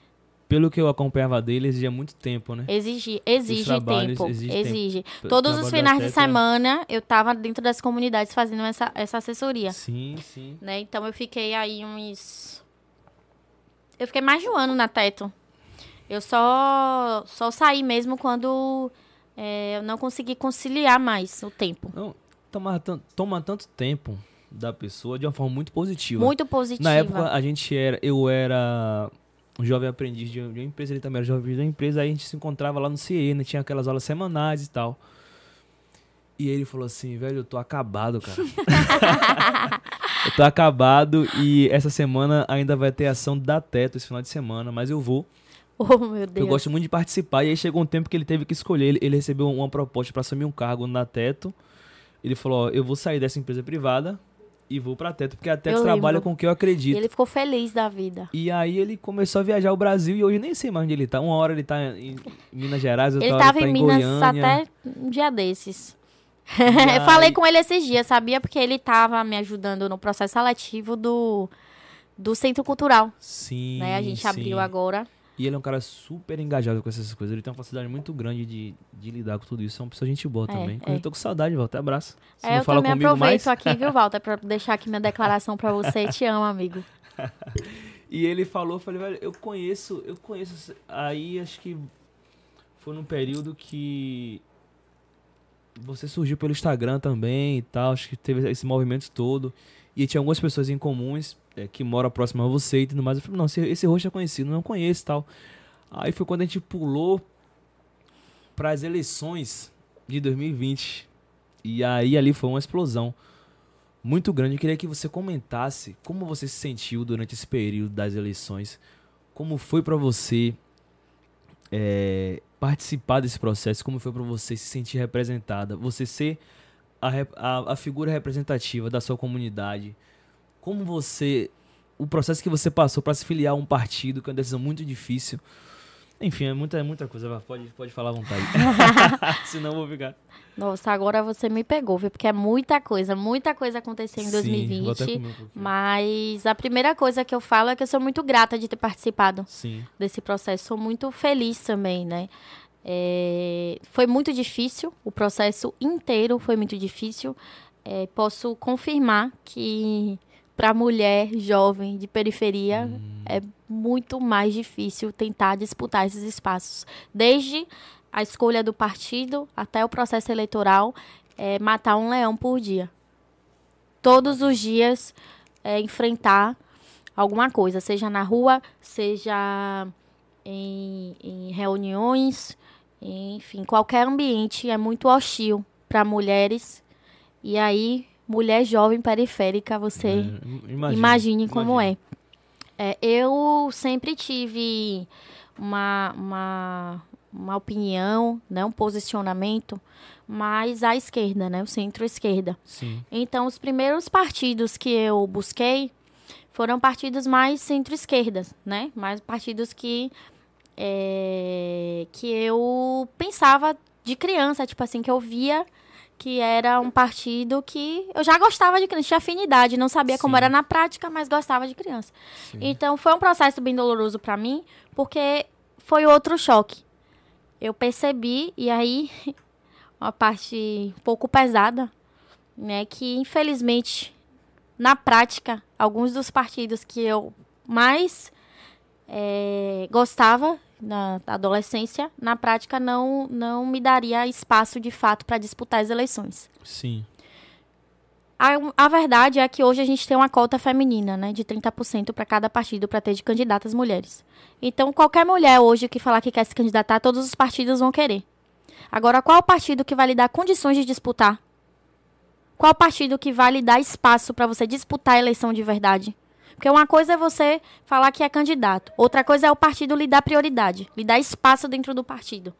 pelo que eu acompanhava dele, exigia muito tempo, né? Exige, exige tempo. Exige. exige. Tempo. Todos os finais de semana eu estava dentro das comunidades fazendo essa, essa assessoria. Sim, sim. Né? Então eu fiquei aí uns. Eu fiquei mais de um ano na Teto. Eu só, só saí mesmo quando é, eu não consegui conciliar mais o tempo. Não, toma, toma tanto tempo da pessoa de uma forma muito positiva. Muito positiva. Na época a gente era, eu era um jovem aprendiz de uma empresa, ele também era jovem aprendiz de uma empresa, aí a gente se encontrava lá no CIE, né? Tinha aquelas aulas semanais e tal. E ele falou assim, velho, eu tô acabado, cara. eu tô acabado e essa semana ainda vai ter ação da Teto, esse final de semana, mas eu vou. Oh, meu Deus. Eu gosto muito de participar. E aí chegou um tempo que ele teve que escolher. Ele, ele recebeu uma proposta para assumir um cargo na Teto. Ele falou, ó, eu vou sair dessa empresa privada e vou pra Teto, porque a Teto eu trabalha lembro. com o que eu acredito. E ele ficou feliz da vida. E aí ele começou a viajar o Brasil e hoje nem sei mais onde ele tá. Uma hora ele tá em Minas Gerais, outra ele tava ele tá em Minas Goiânia. até um dia desses. Aí... Falei com ele esses dias, sabia? Porque ele tava me ajudando no processo seletivo do, do Centro Cultural. Sim, né? A gente sim. abriu agora. E ele é um cara super engajado com essas coisas. Ele tem uma facilidade muito grande de, de lidar com tudo isso. É uma pessoa gente boa é, também. É. Eu tô com saudade, Walter. Abraço. Você é, eu fala também aproveito mais? aqui, viu, Walter, pra deixar aqui minha declaração pra você. Te amo, amigo. E ele falou, falei, velho, eu conheço, eu conheço. Aí acho que foi num período que você surgiu pelo Instagram também e tal, acho que teve esse movimento todo. E tinha algumas pessoas em comuns é, que moram próximo a você e tudo mais. Eu falei, não, esse, esse rosto é conhecido, não conheço tal. Aí foi quando a gente pulou para as eleições de 2020. E aí ali foi uma explosão muito grande. Eu queria que você comentasse como você se sentiu durante esse período das eleições. Como foi para você é, participar desse processo? Como foi para você se sentir representada? Você ser a, a, a, figura representativa da sua comunidade? Como você. O processo que você passou para se filiar a um partido, que é uma decisão muito difícil. Enfim, é muita, muita coisa. Pode, pode falar à vontade. Senão eu vou ficar. Nossa, agora você me pegou, viu? Porque é muita coisa, muita coisa aconteceu em Sim, 2020. Um mas a primeira coisa que eu falo é que eu sou muito grata de ter participado Sim. desse processo. Sou muito feliz também, né? É, foi muito difícil, o processo inteiro foi muito difícil. É, posso confirmar que para mulher jovem de periferia hum. é muito mais difícil tentar disputar esses espaços. Desde a escolha do partido até o processo eleitoral, é matar um leão por dia. Todos os dias é, enfrentar alguma coisa, seja na rua, seja em, em reuniões, enfim, qualquer ambiente é muito hostil para mulheres. E aí mulher jovem periférica, você é, imagine, imagine como é. é. Eu sempre tive uma, uma, uma opinião, né, um posicionamento mais à esquerda, né, o centro-esquerda. Então, os primeiros partidos que eu busquei foram partidos mais centro-esquerdas, né, mais partidos que é, que eu pensava de criança, tipo assim, que eu via que era um partido que eu já gostava de criança, tinha afinidade, não sabia Sim. como era na prática, mas gostava de criança. Sim. Então foi um processo bem doloroso para mim, porque foi outro choque. Eu percebi e aí uma parte um pouco pesada, né, que infelizmente na prática alguns dos partidos que eu mais é, gostava na adolescência, na prática não, não me daria espaço de fato para disputar as eleições. Sim. A, a verdade é que hoje a gente tem uma cota feminina, né, de 30% para cada partido para ter de candidatas mulheres. Então, qualquer mulher hoje que falar que quer se candidatar, todos os partidos vão querer. Agora, qual partido que vai lhe dar condições de disputar? Qual partido que vai lhe dar espaço para você disputar a eleição de verdade? Porque uma coisa é você falar que é candidato, outra coisa é o partido lhe dar prioridade, lhe dar espaço dentro do partido.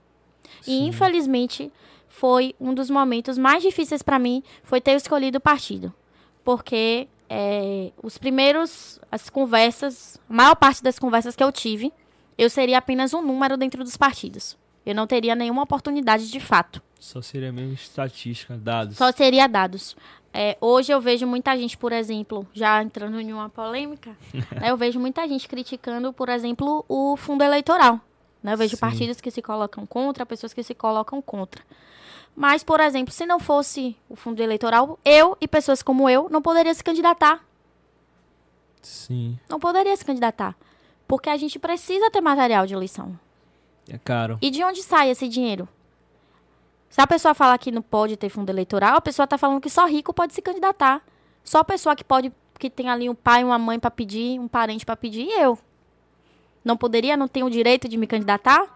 Sim. E infelizmente foi um dos momentos mais difíceis para mim foi ter escolhido o partido, porque é, os primeiros as conversas, a maior parte das conversas que eu tive, eu seria apenas um número dentro dos partidos. Eu não teria nenhuma oportunidade de fato. Só seria mesmo estatística, dados. Só seria dados. É, hoje eu vejo muita gente, por exemplo, já entrando em uma polêmica, né, eu vejo muita gente criticando, por exemplo, o fundo eleitoral. Né? Eu vejo Sim. partidos que se colocam contra, pessoas que se colocam contra. Mas, por exemplo, se não fosse o fundo eleitoral, eu e pessoas como eu não poderia se candidatar. Sim. Não poderia se candidatar. Porque a gente precisa ter material de eleição. É caro. E de onde sai esse dinheiro? Se a pessoa fala que não pode ter fundo eleitoral, a pessoa está falando que só rico pode se candidatar. Só a pessoa que pode, que tem ali um pai, uma mãe para pedir, um parente para pedir, e eu. Não poderia, não tenho o direito de me candidatar?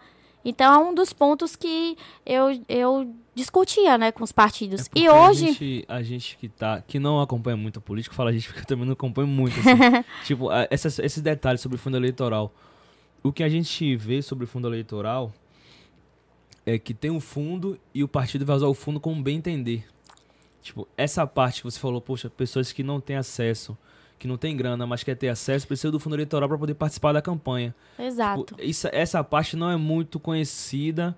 Então é um dos pontos que eu, eu discutia, né, com os partidos. É e hoje. A gente, a gente, que tá. que não acompanha muito a política, fala a gente porque eu também não acompanho muito. Assim. tipo, essas, esses detalhes sobre fundo eleitoral. O que a gente vê sobre o fundo eleitoral é que tem um fundo e o partido vai usar o fundo como bem entender. Tipo, essa parte que você falou, poxa, pessoas que não têm acesso, que não têm grana, mas quer ter acesso, precisa do fundo eleitoral para poder participar da campanha. Exato. Tipo, isso, essa parte não é muito conhecida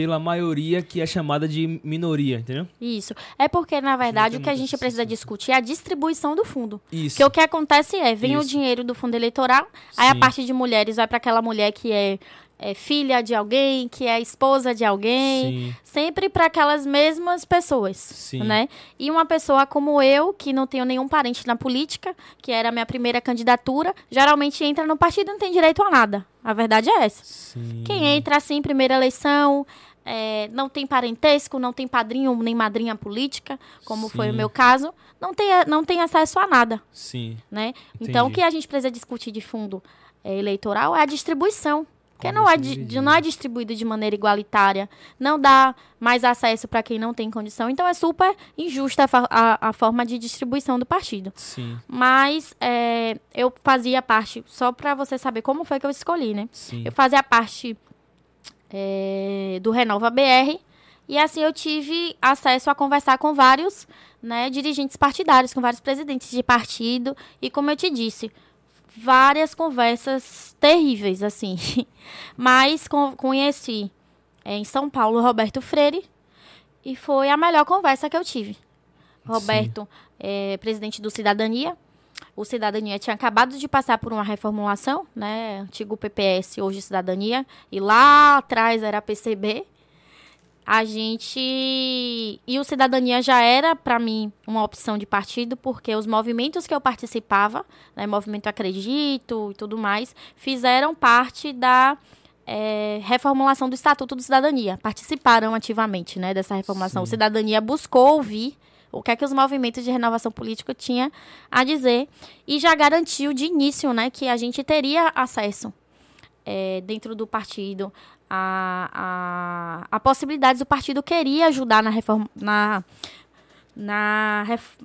pela maioria que é chamada de minoria, entendeu? Isso. É porque, na verdade, o que a gente precisa discutir é a distribuição do fundo. Isso. Que o que acontece é, vem Isso. o dinheiro do fundo eleitoral, Sim. aí a parte de mulheres vai para aquela mulher que é é filha de alguém, que é esposa de alguém, Sim. sempre para aquelas mesmas pessoas, Sim. né? E uma pessoa como eu, que não tenho nenhum parente na política, que era a minha primeira candidatura, geralmente entra no partido e não tem direito a nada. A verdade é essa. Sim. Quem entra assim primeira eleição, é, não tem parentesco, não tem padrinho nem madrinha política, como Sim. foi o meu caso, não tem, não tem acesso a nada. Sim. Né? Então, o que a gente precisa discutir de fundo é, eleitoral é a distribuição. Porque não é, de, não é distribuído de maneira igualitária, não dá mais acesso para quem não tem condição. Então é super injusta a, a, a, forma de distribuição do partido. Sim. Mas é, eu fazia parte, só para você saber como foi que eu escolhi, né? Sim. Eu fazia parte é, do Renova BR. E assim eu tive acesso a conversar com vários né, dirigentes partidários, com vários presidentes de partido. E como eu te disse, várias conversas terríveis, assim. Mas conheci é, em São Paulo Roberto Freire e foi a melhor conversa que eu tive. Roberto, é, presidente do Cidadania. O Cidadania tinha acabado de passar por uma reformulação, né? Antigo PPS, hoje Cidadania. E lá atrás era PCB a gente. E o Cidadania já era, para mim, uma opção de partido, porque os movimentos que eu participava, né, Movimento Acredito e tudo mais, fizeram parte da é, reformulação do Estatuto do Cidadania. Participaram ativamente né, dessa reformulação. Sim. O Cidadania buscou ouvir o que é que os movimentos de renovação política tinham a dizer e já garantiu de início né, que a gente teria acesso é, dentro do partido a, a, a possibilidades. O partido queria ajudar na reforma. Na, na, ref,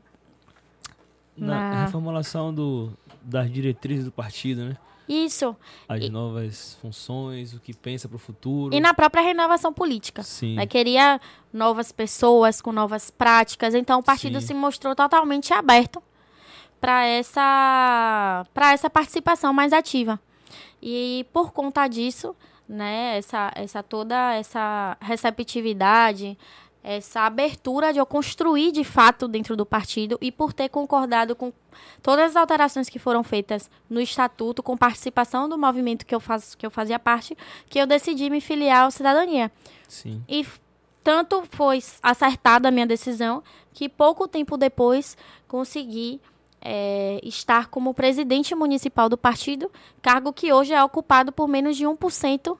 na, na reformulação do, das diretrizes do partido, né? Isso. As e, novas funções, o que pensa para o futuro. E na própria renovação política. Sim. Né? Queria novas pessoas com novas práticas. Então o partido Sim. se mostrou totalmente aberto para essa, essa participação mais ativa. E por conta disso, né, essa, essa toda essa receptividade, essa abertura de eu construir de fato dentro do partido e por ter concordado com todas as alterações que foram feitas no estatuto, com participação do movimento que eu, que eu fazia parte, que eu decidi me filiar ao Cidadania. Sim. E tanto foi acertada a minha decisão que pouco tempo depois consegui é, estar como presidente municipal do partido, cargo que hoje é ocupado por menos de 1%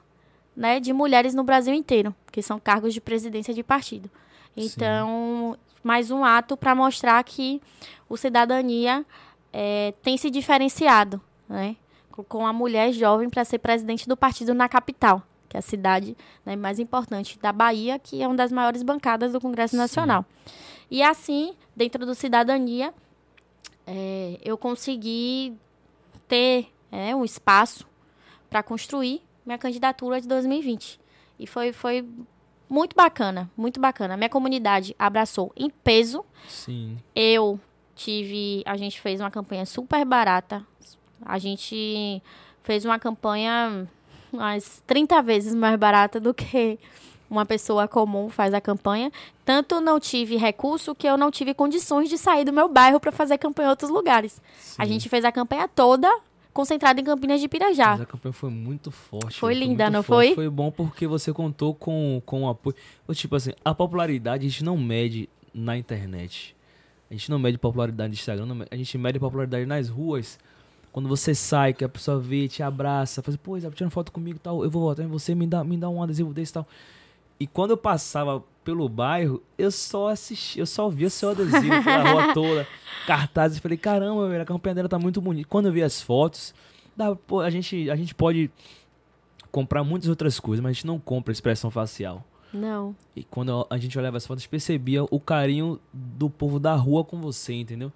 né, de mulheres no Brasil inteiro, que são cargos de presidência de partido. Então, Sim. mais um ato para mostrar que o cidadania é, tem se diferenciado, né, com a mulher jovem para ser presidente do partido na capital, que é a cidade né, mais importante da Bahia, que é uma das maiores bancadas do Congresso Sim. Nacional. E assim, dentro do cidadania, é, eu consegui ter é, um espaço para construir minha candidatura de 2020. E foi, foi muito bacana, muito bacana. Minha comunidade abraçou em peso. Sim. Eu tive. A gente fez uma campanha super barata. A gente fez uma campanha umas 30 vezes mais barata do que uma pessoa comum faz a campanha. Tanto não tive recurso que eu não tive condições de sair do meu bairro para fazer campanha em outros lugares. Sim. A gente fez a campanha toda concentrada em Campinas de Pirajá. Mas a campanha foi muito forte. Foi linda, foi não forte. foi? Foi bom porque você contou com, com o apoio. Tipo assim, a popularidade a gente não mede na internet. A gente não mede popularidade no Instagram, a gente mede popularidade nas ruas. Quando você sai, que a pessoa vê, te abraça, faz, pô, Isabel, tirando foto comigo tal, eu vou votar em você, me dá, me dá um adesivo desse tal. E quando eu passava pelo bairro, eu só assisti, eu só via seu adesivo pela rua toda, cartazes, falei, caramba, velho, a campanha dela tá muito bonita. Quando eu vi as fotos, dá, pô, a, gente, a gente pode comprar muitas outras coisas, mas a gente não compra expressão facial. Não. E quando a gente olhava as fotos, percebia o carinho do povo da rua com você, entendeu?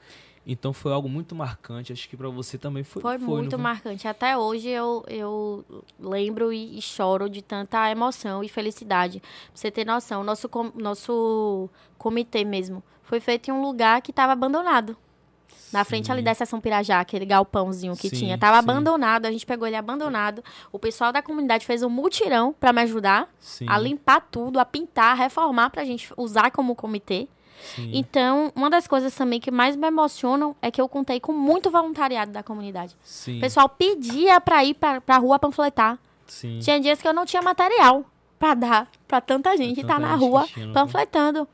Então foi algo muito marcante. Acho que para você também foi. Foi, foi muito marcante. Até hoje eu, eu lembro e, e, choro de tanta emoção e felicidade. Pra você ter noção, nosso, com, nosso comitê mesmo foi feito em um lugar que estava abandonado. Na frente sim. ali da estação Pirajá, aquele galpãozinho que sim, tinha. Tava sim. abandonado, a gente pegou ele abandonado. O pessoal da comunidade fez um mutirão para me ajudar a limpar tudo, a pintar, a reformar pra gente usar como comitê. Sim. Então, uma das coisas também que mais me emocionam é que eu contei com muito voluntariado da comunidade. Sim. O pessoal pedia para ir para a rua panfletar. Sim. Tinha dias que eu não tinha material para dar para tanta gente estar tá na rua panfletando.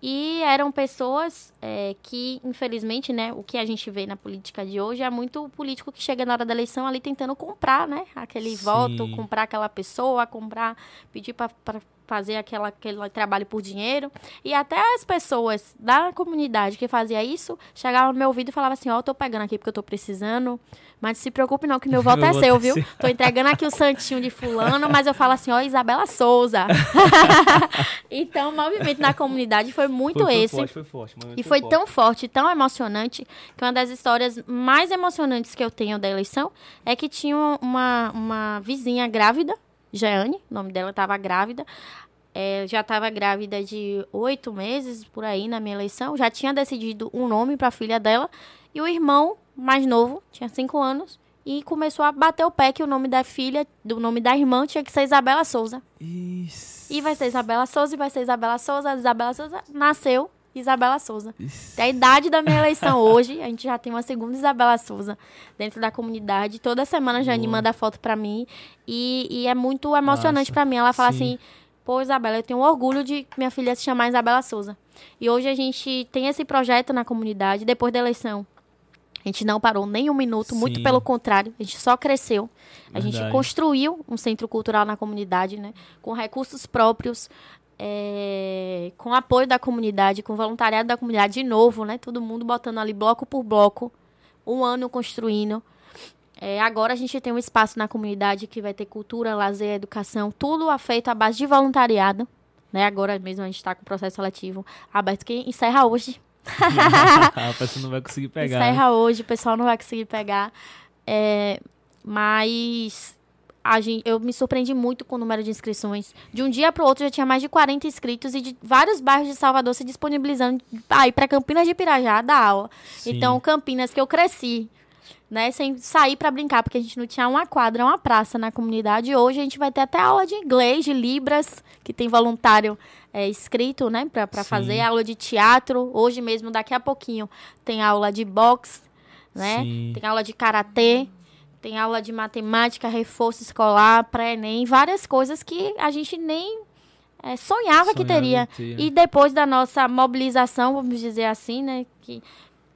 E eram pessoas é, que, infelizmente, né, o que a gente vê na política de hoje é muito político que chega na hora da eleição ali tentando comprar, né, aquele Sim. voto, comprar aquela pessoa, comprar, pedir para fazer aquela, aquele trabalho por dinheiro. E até as pessoas da comunidade que fazia isso chegavam no meu ouvido e falavam assim: Ó, oh, eu tô pegando aqui porque eu tô precisando. Mas não se preocupe, não, que meu voto é seu, viu? Tô entregando aqui o santinho de fulano, mas eu falo assim, ó, Isabela Souza. então, o movimento na comunidade foi muito foi, foi esse. Forte, foi forte, e foi, foi tão forte, tão emocionante, que uma das histórias mais emocionantes que eu tenho da eleição é que tinha uma, uma vizinha grávida Jeane, o nome dela estava grávida. É, já estava grávida de oito meses por aí na minha eleição. Já tinha decidido um nome para a filha dela. E o irmão mais novo, tinha cinco anos, e começou a bater o pé que o nome da filha, do nome da irmã, tinha que ser Isabela Souza. Isso. E vai ser Isabela Souza, e vai ser Isabela Souza. A Isabela Souza nasceu Isabela Souza. Isso. A idade da minha eleição hoje, a gente já tem uma segunda Isabela Souza dentro da comunidade. Toda semana a Jane Boa. manda foto para mim e, e, é muito emocionante para mim. Ela fala Sim. assim: pô, Isabela, eu tenho orgulho de minha filha se chamar Isabela Souza. E hoje a gente tem esse projeto na comunidade, depois da eleição. A gente não parou nem um minuto, Sim. muito pelo contrário, a gente só cresceu. A Verdade. gente construiu um centro cultural na comunidade, né? Com recursos próprios, é, com apoio da comunidade, com voluntariado da comunidade, de novo, né? Todo mundo botando ali bloco por bloco, um ano construindo. É, agora a gente tem um espaço na comunidade que vai ter cultura, lazer, educação, tudo feito à base de voluntariado. Né? Agora mesmo a gente está com o processo seletivo aberto que encerra hoje. a pessoa não vai conseguir pegar. Encerra né? hoje, o pessoal não vai conseguir pegar. É, mas a gente, eu me surpreendi muito com o número de inscrições. De um dia para o outro já tinha mais de 40 inscritos e de vários bairros de Salvador se disponibilizando aí para Campinas de Pirajá dar aula. Sim. Então, Campinas que eu cresci, né, sem sair para brincar, porque a gente não tinha uma quadra, uma praça na comunidade. Hoje a gente vai ter até aula de inglês, de libras, que tem voluntário é, escrito, né, para fazer aula de teatro. Hoje mesmo, daqui a pouquinho, tem aula de boxe, né? Sim. Tem aula de karatê. Tem aula de matemática, reforço escolar, pré-ENEM, várias coisas que a gente nem é, sonhava, sonhava, que teria. E depois da nossa mobilização, vamos dizer assim, né? Que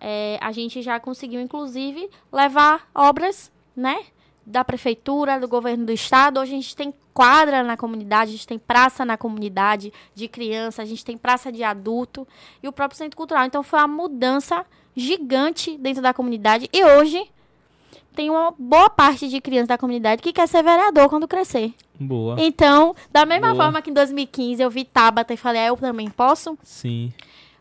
é, a gente já conseguiu, inclusive, levar obras, né? Da prefeitura, do governo do estado. Hoje a gente tem quadra na comunidade, a gente tem praça na comunidade de criança, a gente tem praça de adulto e o próprio centro cultural. Então foi uma mudança gigante dentro da comunidade. E hoje tem uma boa parte de crianças da comunidade que quer ser vereador quando crescer. Boa. Então, da mesma boa. forma que em 2015 eu vi Tabata e falei, ah, eu também posso? Sim.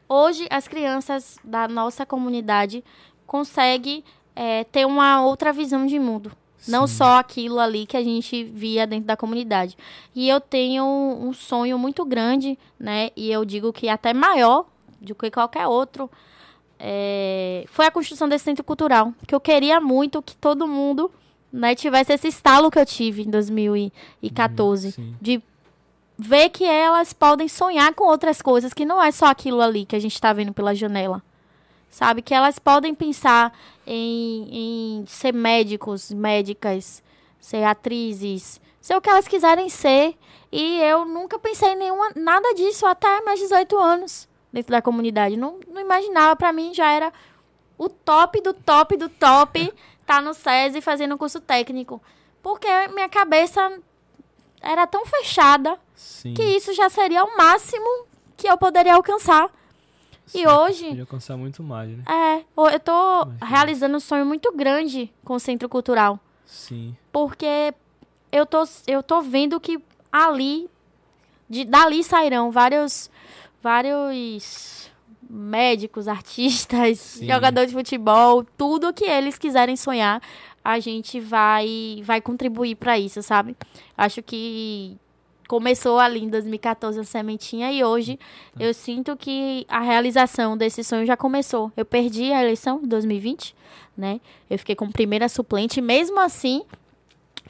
Hoje, as crianças da nossa comunidade conseguem é, ter uma outra visão de mundo. Sim. Não só aquilo ali que a gente via dentro da comunidade. E eu tenho um sonho muito grande, né? E eu digo que até maior do que qualquer outro é, foi a construção desse centro cultural. Que eu queria muito que todo mundo né, tivesse esse estalo que eu tive em 2014. Uhum, de ver que elas podem sonhar com outras coisas, que não é só aquilo ali que a gente está vendo pela janela. Sabe? Que elas podem pensar em, em ser médicos, médicas, ser atrizes, ser o que elas quiserem ser. E eu nunca pensei em nenhuma, nada disso até meus 18 anos dentro da comunidade. Não, não imaginava, para mim já era o top do top do top tá no SESI fazendo um curso técnico. Porque minha cabeça era tão fechada Sim. que isso já seria o máximo que eu poderia alcançar. Sim, e hoje. Podia alcançar muito mais, né? É, eu tô Imagina. realizando um sonho muito grande com o Centro Cultural. Sim. Porque eu tô, eu tô vendo que ali, de, dali sairão vários vários médicos, artistas, Sim. jogadores de futebol, tudo que eles quiserem sonhar, a gente vai vai contribuir para isso, sabe? Acho que começou ali em 2014 a sementinha e hoje tá. eu sinto que a realização desse sonho já começou. Eu perdi a eleição em 2020, né? Eu fiquei como primeira suplente, mesmo assim,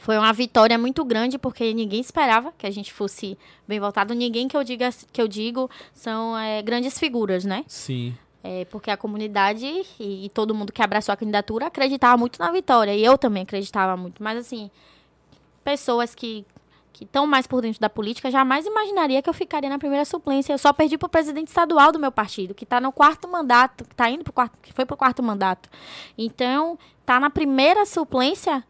foi uma vitória muito grande porque ninguém esperava que a gente fosse bem votado. Ninguém que eu diga que eu digo são é, grandes figuras, né? Sim. É, porque a comunidade e, e, todo mundo que abraçou a candidatura acreditava muito na vitória. E eu também acreditava muito. Mas assim, pessoas que que estão mais por dentro da política, jamais imaginaria que eu ficaria na primeira suplência. Eu só perdi para o presidente estadual do meu partido, que está no quarto mandato, que tá indo pro quarto, que foi para o quarto mandato. Então, tá na primeira suplência,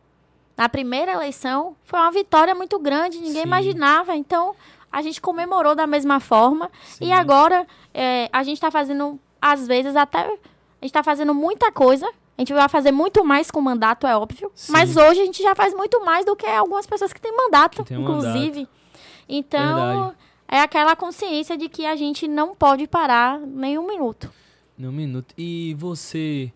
na primeira eleição, foi uma vitória muito grande, ninguém Sim. imaginava. Então, a gente comemorou da mesma forma. Sim. E agora, é, a gente está fazendo, às vezes, até. A gente está fazendo muita coisa a gente vai fazer muito mais com mandato, é óbvio. Sim. Mas hoje a gente já faz muito mais do que algumas pessoas que têm mandato, que inclusive. Mandato. Então, Verdade. é aquela consciência de que a gente não pode parar nem um minuto. Nem um minuto. E você.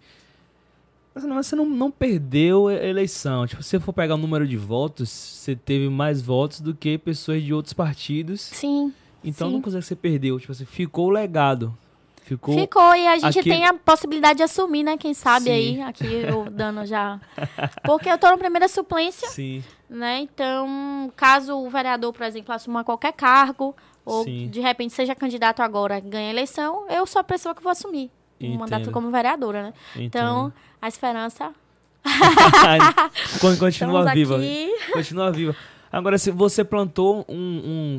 Você não, não perdeu a eleição. Tipo, se você for pegar o número de votos, você teve mais votos do que pessoas de outros partidos. Sim. Então sim. não consegue você perdeu. Tipo, você ficou o legado. Ficou, Ficou, e a gente aqui... tem a possibilidade de assumir, né? Quem sabe Sim. aí, aqui eu dando já. Porque eu tô na primeira suplência. Sim. Né? Então, caso o vereador, por exemplo, assuma qualquer cargo, ou Sim. de repente seja candidato agora ganhe a eleição, eu sou a pessoa que vou assumir o um mandato como vereadora, né? Entendo. Então, a esperança. Continua viva. Continua viva. Agora, se você plantou um,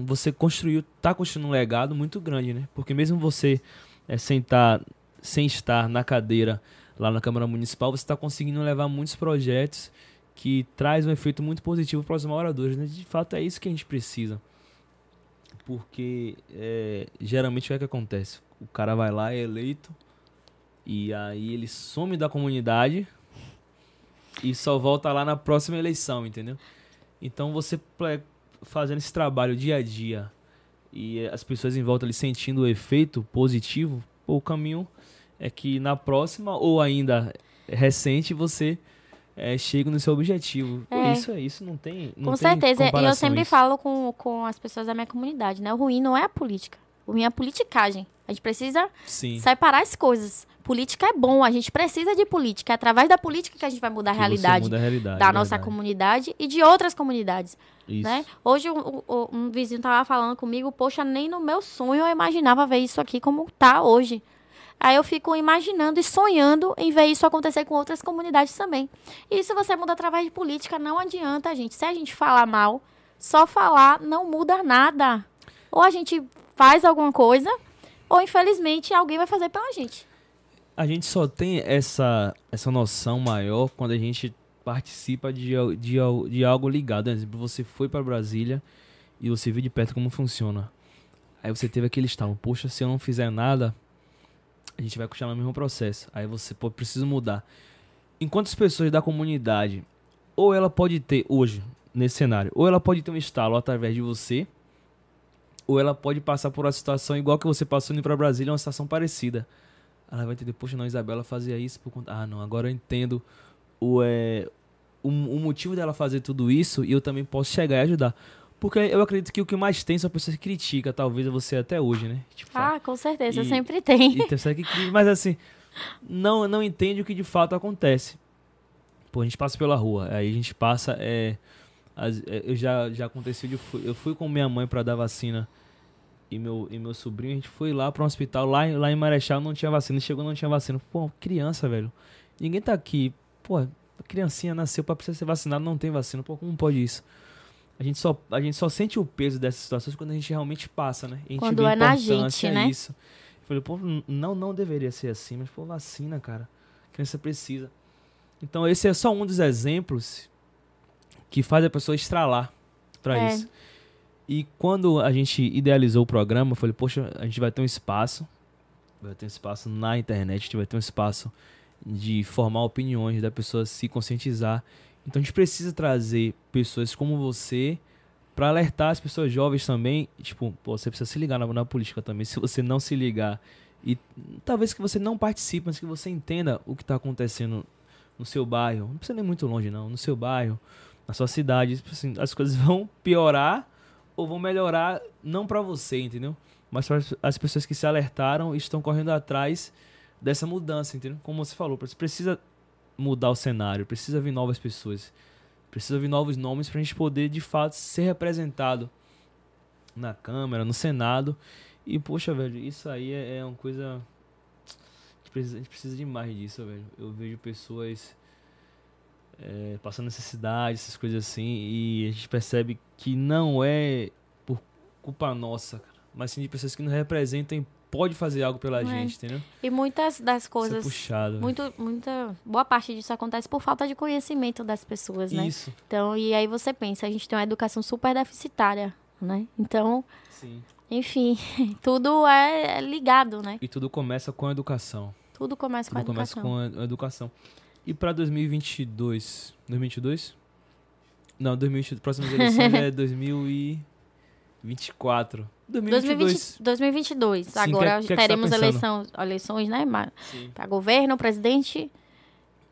um, Você construiu. Tá construindo um legado muito grande, né? Porque mesmo você é, sem, tá, sem estar na cadeira lá na Câmara Municipal, você está conseguindo levar muitos projetos que traz um efeito muito positivo para os moradores. Né? De fato, é isso que a gente precisa. Porque é, geralmente o que, é que acontece? O cara vai lá, é eleito, e aí ele some da comunidade e só volta lá na próxima eleição, entendeu? Então você fazendo esse trabalho dia a dia e as pessoas em volta ali sentindo o efeito positivo, o caminho é que na próxima ou ainda recente você é, chega no seu objetivo. É. Isso é isso, não tem. Não com tem certeza. E eu sempre falo com, com as pessoas da minha comunidade, né? O ruim não é a política. O ruim é a politicagem. A gente precisa Sim. separar as coisas. Política é bom, a gente precisa de política. É através da política que a gente vai mudar a realidade, muda a realidade da nossa comunidade e de outras comunidades. Né? Hoje um, um, um vizinho estava falando comigo, poxa, nem no meu sonho eu imaginava ver isso aqui como tá hoje. Aí eu fico imaginando e sonhando em ver isso acontecer com outras comunidades também. E se você muda através de política, não adianta, gente. Se a gente falar mal, só falar não muda nada. Ou a gente faz alguma coisa, ou infelizmente alguém vai fazer pela gente. A gente só tem essa, essa noção maior quando a gente participa de, de, de algo ligado. Por exemplo, você foi para Brasília e você viu de perto como funciona. Aí você teve aquele estalo, poxa, se eu não fizer nada, a gente vai continuar no mesmo processo. Aí você, pô, preciso mudar. Enquanto as pessoas da comunidade, ou ela pode ter, hoje, nesse cenário, ou ela pode ter um estalo através de você, ou ela pode passar por uma situação igual que você passou indo para Brasília, uma situação parecida. Ela vai entender, poxa, não, Isabela fazia isso por conta. Ah, não, agora eu entendo o, é, o, o motivo dela fazer tudo isso e eu também posso chegar e ajudar. Porque eu acredito que o que mais tem são pessoas que criticam, talvez você até hoje, né? Tipo, ah, com certeza, e, sempre tem. E tem que, mas assim, não, não entende o que de fato acontece. Pô, a gente passa pela rua, aí a gente passa. É, as, é, eu já, já aconteceu, eu fui, eu fui com minha mãe para dar vacina e meu, e meu sobrinho, a gente foi lá para um hospital, lá, lá em Marechal não tinha vacina, chegou não tinha vacina. Pô, criança, velho. Ninguém tá aqui. Pô, a criancinha nasceu para precisar ser vacinado, não tem vacina. Pô, como pode isso? A gente, só, a gente só sente o peso dessas situações quando a gente realmente passa, né? quando é na gente, né? Isso. Eu falei, pô, não, não deveria ser assim, mas, pô, vacina, cara. A criança precisa. Então, esse é só um dos exemplos que faz a pessoa estralar para é. isso. E quando a gente idealizou o programa, eu falei, poxa, a gente vai ter um espaço, vai ter um espaço na internet, a gente vai ter um espaço de formar opiniões, da pessoa se conscientizar. Então a gente precisa trazer pessoas como você para alertar as pessoas jovens também. Tipo, pô, você precisa se ligar na, na, política também. Se você não se ligar e talvez que você não participe, mas que você entenda o que está acontecendo no seu bairro. Não precisa nem muito longe, não. No seu bairro, na sua cidade. Tipo assim, as coisas vão piorar ou vão melhorar não para você, entendeu? Mas para as pessoas que se alertaram e estão correndo atrás dessa mudança, entendeu? Como você falou, precisa mudar o cenário, precisa vir novas pessoas, precisa vir novos nomes para a gente poder de fato ser representado na Câmara, no Senado. E poxa, velho, isso aí é, é uma coisa. A gente, precisa, a gente precisa demais disso, velho. Eu vejo pessoas é, passando necessidade, essas coisas assim, e a gente percebe que não é por culpa nossa, mas sim de pessoas que nos representam pode fazer algo pela é. gente, entendeu? E muitas das é coisas. Isso é puxado. Muito, muita, boa parte disso acontece por falta de conhecimento das pessoas, né? Isso. Então, e aí você pensa, a gente tem uma educação super deficitária, né? Então. Sim. Enfim, tudo é ligado, né? E tudo começa com a educação. Tudo começa tudo com a educação. começa com a educação. E para 2022? 2022? Não, 2022, próximas eleições é 2024. 2022. 2022. Sim, Agora que, que teremos é que tá eleição, eleições, né? Para governo, presidente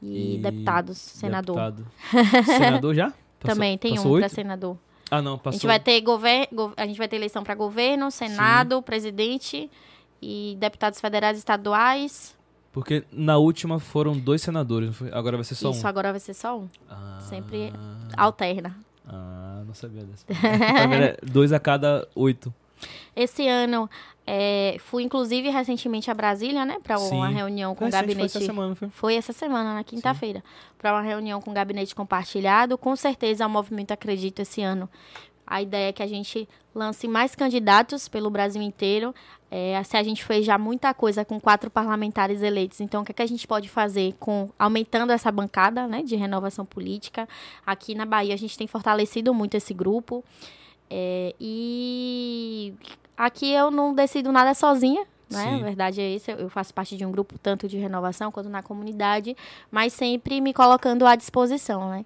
e, e deputados, senador. Deputado. senador já? Passou, Também tem um para senador. Ah, não, passou. A gente vai ter, gover a gente vai ter eleição para governo, senado, Sim. presidente e deputados federais e estaduais. Porque na última foram dois senadores, agora vai ser só Isso, um. Isso, agora vai ser só um. Ah. Sempre alterna. Ah, não sabia dessa. Dois a cada oito. Esse ano, é, fui inclusive recentemente a Brasília, né, para uma reunião com o gabinete. Foi essa semana, foi? Foi essa semana, na quinta-feira, para uma reunião com o gabinete compartilhado. Com certeza, o movimento Acredito esse ano. A ideia é que a gente lance mais candidatos pelo Brasil inteiro. É, se a gente fez já muita coisa com quatro parlamentares eleitos, então o que, é que a gente pode fazer com aumentando essa bancada né, de renovação política? Aqui na Bahia a gente tem fortalecido muito esse grupo. É, e aqui eu não decido nada sozinha, né? A verdade é isso. Eu faço parte de um grupo tanto de renovação quanto na comunidade, mas sempre me colocando à disposição, né?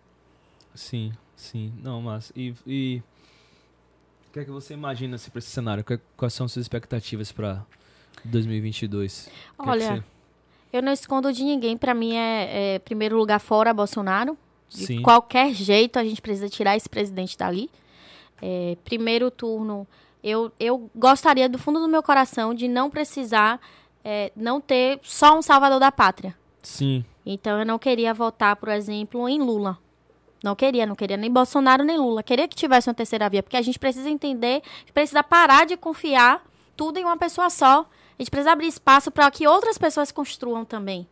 Sim, sim. Não, mas e, e... o que é que você imagina assim, para esse cenário? Quais são suas expectativas para 2022? Olha, que é que você... eu não escondo de ninguém. Para mim é, é primeiro lugar fora Bolsonaro. De sim. qualquer jeito a gente precisa tirar esse presidente dali é, primeiro turno, eu, eu gostaria do fundo do meu coração de não precisar, é, não ter só um salvador da pátria. Sim. Então eu não queria votar, por exemplo, em Lula. Não queria, não queria nem Bolsonaro nem Lula. Queria que tivesse uma terceira via, porque a gente precisa entender, precisa parar de confiar tudo em uma pessoa só. A gente precisa abrir espaço para que outras pessoas construam também.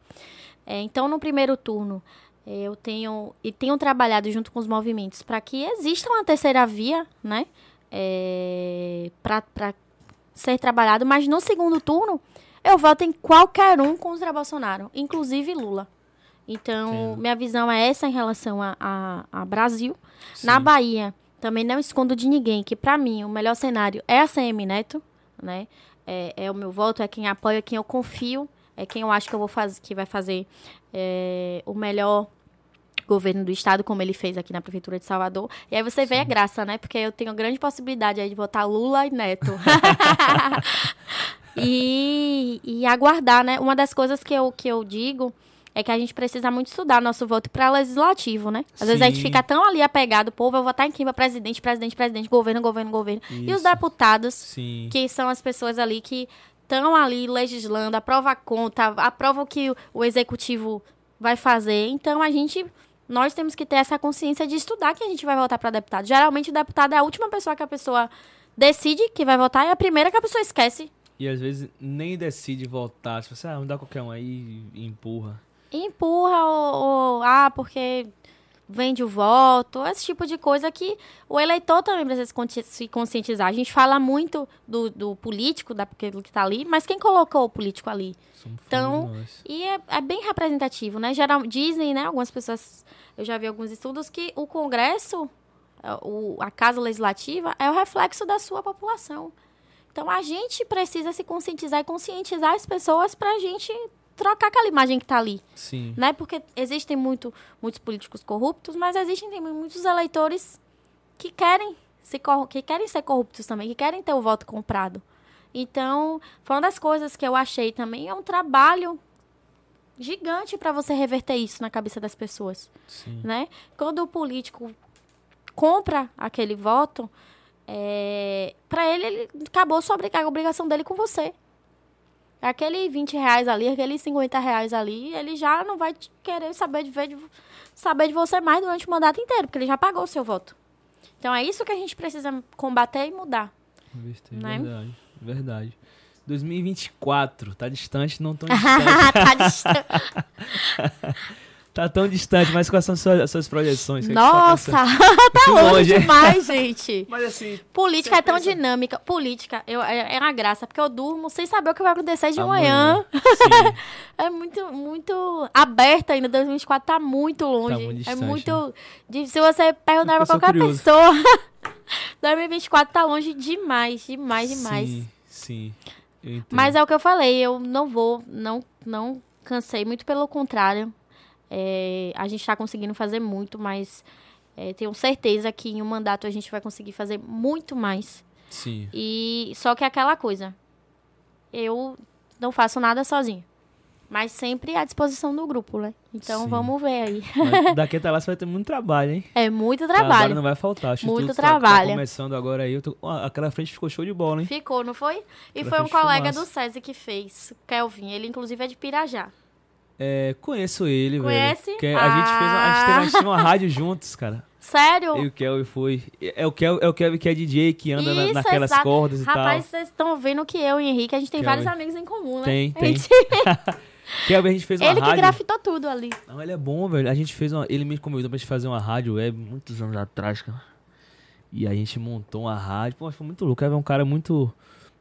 É, então, no primeiro turno, eu tenho e tenho trabalhado junto com os movimentos para que exista uma terceira via, né? É, para ser trabalhado, mas no segundo turno eu voto em qualquer um contra Bolsonaro, inclusive Lula. Então, Sim. minha visão é essa em relação a, a, a Brasil. Sim. Na Bahia, também não escondo de ninguém que, para mim, o melhor cenário é a CM Neto, né? É, é, o meu voto, é quem apoia, é quem eu confio, é quem eu acho que eu vou fazer, que vai fazer é, o melhor governo do estado, como ele fez aqui na prefeitura de Salvador. E aí você Sim. vê a graça, né? Porque eu tenho grande possibilidade aí de votar Lula e Neto. e, e aguardar, né? Uma das coisas que eu, que eu digo é que a gente precisa muito estudar nosso voto para legislativo, né? Às Sim. vezes a gente fica tão ali apegado, povo, eu votar em quem? Presidente, presidente, presidente, governo, governo, governo. Isso. E os deputados, Sim. que são as pessoas ali que estão ali legislando, aprova a conta, aprova o que o executivo vai fazer. Então a gente nós temos que ter essa consciência de estudar que a gente vai votar para deputado. Geralmente o deputado é a última pessoa que a pessoa decide que vai votar e a primeira que a pessoa esquece. E às vezes nem decide votar. Se você, ah, não dá qualquer um aí e empurra. Empurra ou, ou, ah, porque vende o voto, esse tipo de coisa que o eleitor também precisa se conscientizar. A gente fala muito do, do político, daquele que está ali, mas quem colocou o político ali? então, e é, é, bem representativo, né? Geral, dizem, né, algumas pessoas, eu já vi alguns estudos, que o Congresso, é, o, a Casa Legislativa, é o reflexo da sua população. Então, a gente precisa se conscientizar e conscientizar as pessoas para a gente trocar aquela imagem que está ali. Sim. Né? Porque existem muito, muitos políticos corruptos, mas existem também muitos eleitores que querem, se, que querem ser corruptos também, que querem ter o voto comprado. Então, foi uma das coisas que eu achei também, é um trabalho gigante para você reverter isso na cabeça das pessoas. Sim. Né? Quando o político compra aquele voto, é, para ele, ele acabou sua a obrigação dele com você. Aquele 20 reais ali, aquele 50 reais ali, ele já não vai querer saber de, ver, de, saber de você mais durante o mandato inteiro, porque ele já pagou o seu voto. Então é isso que a gente precisa combater e mudar. né? Verdade, verdade. 2024, tá distante, não tão distante. tá distante. Tá tão distante, mas quais são as suas, as suas projeções? É Nossa, tá, tá longe, longe demais, gente. Mas assim. Política é tão pensa... dinâmica. Política eu, é, é uma graça, porque eu durmo sem saber o que vai acontecer de Amanhã. manhã. é muito, muito aberta ainda. 2024 tá muito longe. Tá muito distante, é muito. Né? Se você perguntar pra qualquer curioso. pessoa. 2024 tá longe demais, demais, demais. Sim, sim. Mas é o que eu falei, eu não vou, não, não cansei, muito pelo contrário. É, a gente está conseguindo fazer muito, mas é, tenho certeza que em um mandato a gente vai conseguir fazer muito mais. Sim. E só que é aquela coisa, eu não faço nada sozinho. Mas sempre à disposição do grupo, né? Então Sim. vamos ver aí. Mas daqui até lá você vai ter muito trabalho, hein? É muito trabalho. Trabalho não vai faltar. muito trabalho. Tá começando agora aí. Tô... aquela frente ficou show de bola, hein? Ficou, não foi? E aquela foi um colega do SESI que fez, Kelvin. Ele, inclusive, é de Pirajá. É, conheço ele, Conhece? velho. Conhece? Ah. A gente fez uma, a gente teve, a gente teve uma rádio juntos, cara. Sério? Eu e o Kelvin foi. É o Kelvin, é o Kelvin que é DJ, que anda Isso, na, naquelas exato. cordas e Rapaz, tal. Rapaz, vocês estão vendo que eu e o Henrique, a gente tem Kelvin. vários amigos em comum, né? Tem, tem. Gente... Kelvin, a gente fez uma ele rádio. Ele que grafitou tudo ali. Não, ele é bom, velho. A gente fez uma... Ele me convidou pra gente fazer uma rádio web muitos anos atrás, cara. E a gente montou uma rádio. Pô, foi muito louco. Kelvin é um cara muito...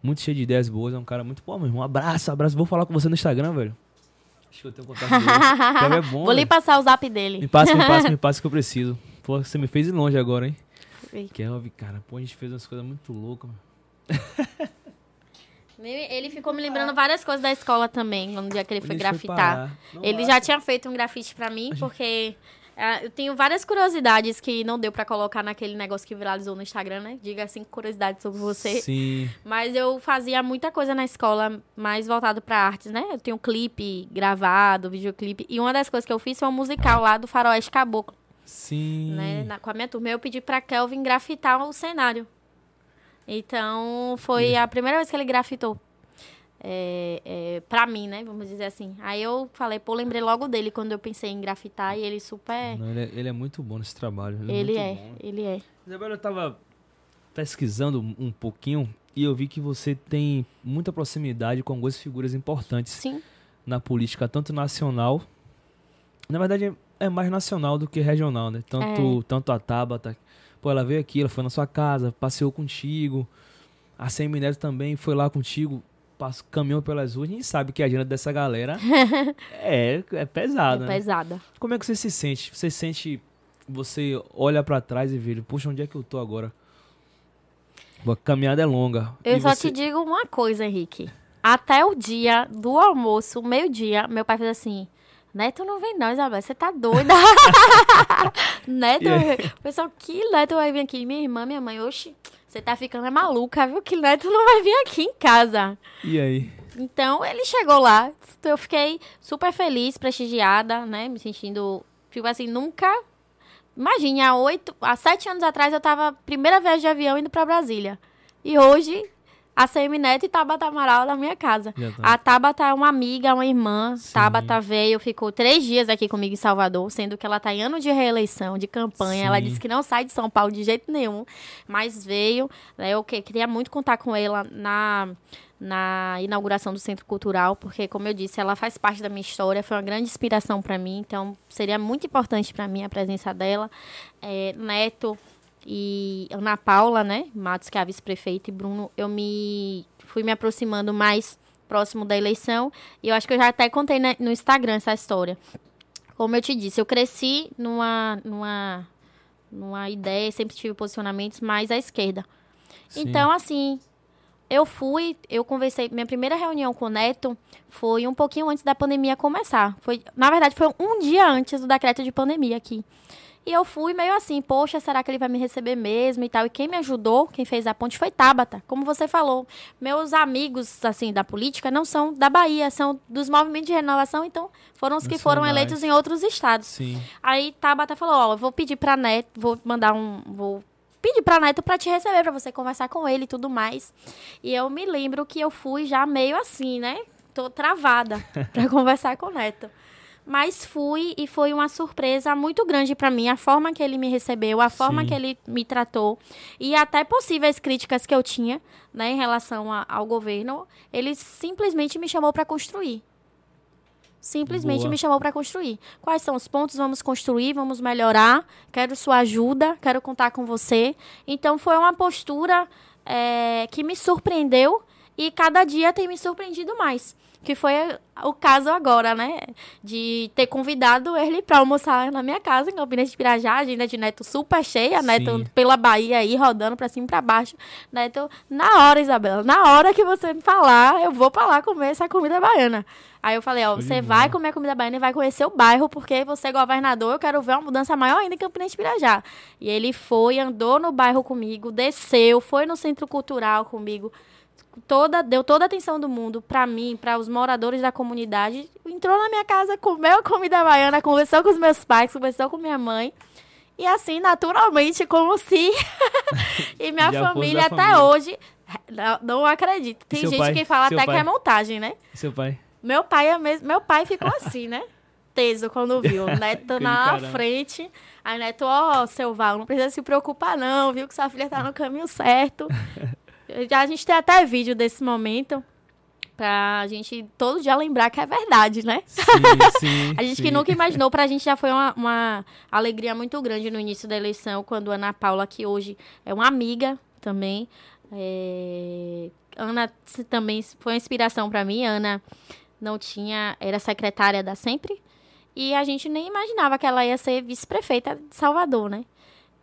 Muito cheio de ideias boas. É um cara muito... Pô, meu irmão, um abraço, abraço. Vou falar com você no Instagram, velho. Acho que eu tenho contato dele. É bom, Vou lhe passar o zap dele. Me passa, me passa, me passa que eu preciso. Pô, você me fez ir longe agora, hein? Kelvin, cara. Pô, a gente fez umas coisas muito loucas, mano. Ele ficou me lembrando várias coisas da escola também, no dia que ele foi grafitar. Foi ele já tinha feito um grafite para mim, porque eu tenho várias curiosidades que não deu para colocar naquele negócio que viralizou no Instagram, né? Diga assim, curiosidades sobre você. Sim. Mas eu fazia muita coisa na escola, mais voltado para artes, né? Eu tenho um clipe gravado, videoclipe. E uma das coisas que eu fiz foi um musical lá do Faroeste Caboclo. Sim. Né? Na, com a minha turma, eu pedi pra Kelvin grafitar o cenário. Então, foi a primeira vez que ele grafitou. É, é, pra mim, né? Vamos dizer assim. Aí eu falei, pô, lembrei logo dele quando eu pensei em grafitar e ele super. Não, ele, é, ele, é, muito bom nesse trabalho. Ele, é, é ele é. Isabela, eu tava pesquisando um pouquinho e eu vi que você tem muita proximidade com algumas figuras importantes Sim. na política, tanto nacional. Na verdade, é mais nacional do que regional, né? Tanto, é. tanto a Tabata Pô, ela veio aqui, ela foi na sua casa, passeou contigo. A Semi Neto também foi lá contigo, passou, caminhou pelas ruas. A gente sabe que a agenda dessa galera é, é pesada. É né? pesada. Como é que você se sente? Você sente. Você olha para trás e vê, puxa, onde é que eu tô agora? A caminhada é longa. Eu só você... te digo uma coisa, Henrique. Até o dia do almoço, meio-dia, meu pai fez assim: Neto não vem não, Isabel, você tá doida. Neto, yeah. pessoal, que Neto vai vir aqui? Minha irmã, minha mãe, oxe, você tá ficando é maluca, viu? Que Neto não vai vir aqui em casa. E aí? Então, ele chegou lá, eu fiquei super feliz, prestigiada, né? Me sentindo, tipo assim, nunca... Imagine, há oito, há sete anos atrás eu tava, primeira viagem de avião indo pra Brasília. E hoje, a Neto e Tabata Amaral na minha casa. Tá. A Tabata é uma amiga, uma irmã. Sim. Tabata veio, ficou três dias aqui comigo em Salvador, sendo que ela está em ano de reeleição, de campanha. Sim. Ela disse que não sai de São Paulo de jeito nenhum, mas veio. Né, eu queria muito contar com ela na, na inauguração do Centro Cultural, porque, como eu disse, ela faz parte da minha história, foi uma grande inspiração para mim, então seria muito importante para mim a presença dela. É, Neto e Ana Paula, né, Matos, que é a vice-prefeita, e Bruno, eu me fui me aproximando mais próximo da eleição. E eu acho que eu já até contei no Instagram essa história. Como eu te disse, eu cresci numa, numa, numa ideia, sempre tive posicionamentos mais à esquerda. Sim. Então, assim, eu fui, eu conversei, minha primeira reunião com o Neto foi um pouquinho antes da pandemia começar. Foi, na verdade, foi um dia antes do decreto de pandemia aqui. E eu fui meio assim, poxa, será que ele vai me receber mesmo e tal? E quem me ajudou, quem fez a ponte foi Tabata. Como você falou, meus amigos, assim, da política não são da Bahia, são dos movimentos de renovação, então foram os que foram eleitos em outros estados. Sim. Aí Tabata falou, ó, eu vou pedir pra Neto, vou mandar um, vou pedir pra Neto pra te receber, pra você conversar com ele e tudo mais. E eu me lembro que eu fui já meio assim, né? Tô travada pra conversar com o Neto. Mas fui e foi uma surpresa muito grande para mim a forma que ele me recebeu, a forma Sim. que ele me tratou e até possíveis críticas que eu tinha, né, em relação a, ao governo, ele simplesmente me chamou para construir. simplesmente Boa. me chamou para construir. Quais são os pontos? Vamos construir, vamos melhorar. Quero sua ajuda, quero contar com você. Então foi uma postura é, que me surpreendeu e cada dia tem me surpreendido mais. Que foi o caso agora, né? De ter convidado ele para almoçar na minha casa, em Campinas de Pirajá, a agenda de Neto super cheia, Sim. Neto pela Bahia aí, rodando para cima e pra baixo. Neto, na hora, Isabela, na hora que você me falar, eu vou pra lá comer essa comida baiana. Aí eu falei, ó, você vai comer a comida baiana e vai conhecer o bairro, porque você é governador, eu quero ver uma mudança maior ainda em Campinas de Pirajá. E ele foi, andou no bairro comigo, desceu, foi no centro cultural comigo toda, deu toda a atenção do mundo para mim, para os moradores da comunidade. Entrou na minha casa, comeu comida baiana, conversou com os meus pais, conversou com minha mãe. E assim, naturalmente, como se. e minha família até família. hoje. Não, não acredito. Tem gente pai? que fala Seu até pai? que é montagem, né? Seu pai? Meu pai é mesmo. Meu pai ficou assim, né? Teso quando viu. Neto na caramba. frente. Aí Neto, ó, oh, seu Val, não precisa se preocupar, não, viu? Que sua filha tá no caminho certo. A gente tem até vídeo desse momento pra gente todo dia lembrar que é verdade, né? Sim, sim, a gente sim. que nunca imaginou, pra gente já foi uma, uma, alegria muito grande no início da eleição, quando a Ana Paula, que hoje é uma amiga também, é... Ana também foi uma inspiração para mim, Ana não tinha, era secretária da Sempre, e a gente nem imaginava que ela ia ser vice-prefeita de Salvador, né?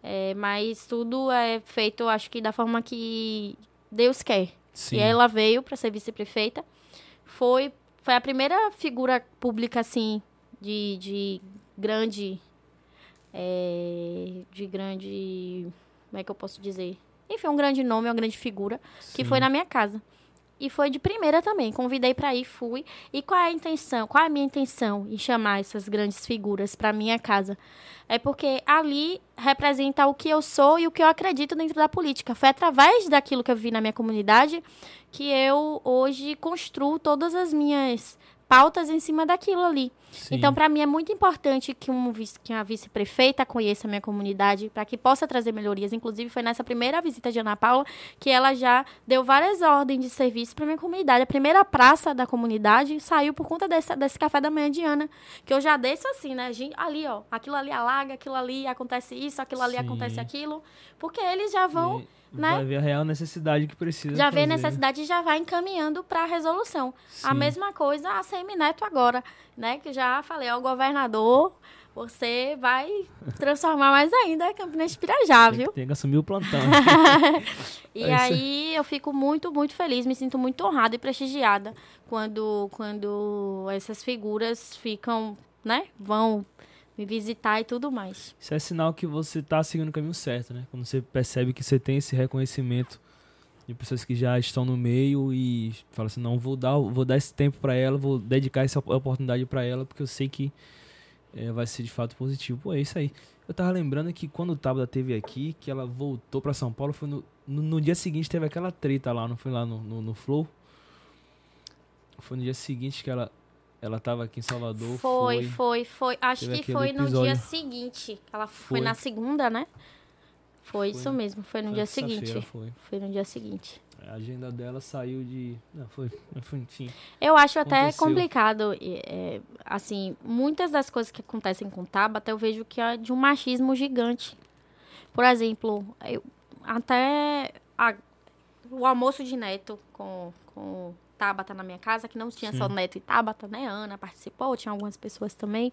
É, mas tudo é feito, acho que da forma que Deus quer. Sim. E ela veio para ser vice-prefeita. Foi, foi a primeira figura pública, assim, de, de grande. É, de grande. Como é que eu posso dizer? Enfim, um grande nome, uma grande figura, Sim. que foi na minha casa. E foi de primeira também. Convidei para ir, fui. E qual é a intenção? Qual é a minha intenção em chamar essas grandes figuras para minha casa? É porque ali representa o que eu sou e o que eu acredito dentro da política. Foi através daquilo que eu vi na minha comunidade que eu hoje construo todas as minhas pautas em cima daquilo ali. Sim. Então, para mim, é muito importante que, um que uma vice-prefeita conheça a minha comunidade, para que possa trazer melhorias. Inclusive, foi nessa primeira visita de Ana Paula que ela já deu várias ordens de serviço para minha comunidade. A primeira praça da comunidade saiu por conta desse, desse café da manhã de Ana, que eu já desço assim, né? Ali, ó, aquilo ali alaga, aquilo ali acontece isso, aquilo ali Sim. acontece aquilo, porque eles já vão. E né? Vai ver a real necessidade que precisa. Já vê a necessidade e já vai encaminhando para a resolução. Sim. A mesma coisa a Semineto agora, né? Que já falei ao governador, você vai transformar mais ainda a Campinense Pirajá, tem viu? Que, tem que assumir o plantão. e é aí eu fico muito, muito feliz, me sinto muito honrada e prestigiada quando, quando essas figuras ficam, né? Vão me visitar e tudo mais. Isso é sinal que você está seguindo o caminho certo, né? Quando você percebe que você tem esse reconhecimento de pessoas que já estão no meio e fala assim, não, vou dar, vou dar esse tempo para ela, vou dedicar essa oportunidade para ela, porque eu sei que é, vai ser de fato positivo. Pô, é isso aí. Eu tava lembrando que quando o Tabata teve aqui, que ela voltou para São Paulo, foi no, no, no, dia seguinte teve aquela treta lá, não foi lá no, no, no Flow? Foi no dia seguinte que ela ela estava aqui em Salvador. Foi, foi, foi. foi. Acho que foi episódio. no dia seguinte. Ela foi, foi na segunda, né? Foi, foi, isso mesmo, foi no foi dia seguinte. Foi. foi no dia seguinte. A agenda dela saiu de. Não, foi, foi enfim. Eu acho até complicado. É, assim, muitas das coisas que acontecem com o Tabata eu vejo que é de um machismo gigante. Por exemplo, eu, até a, o almoço de neto com, com Tabata na minha casa, que não tinha Sim. só Neto e Tabata, né? Ana participou, tinha algumas pessoas também.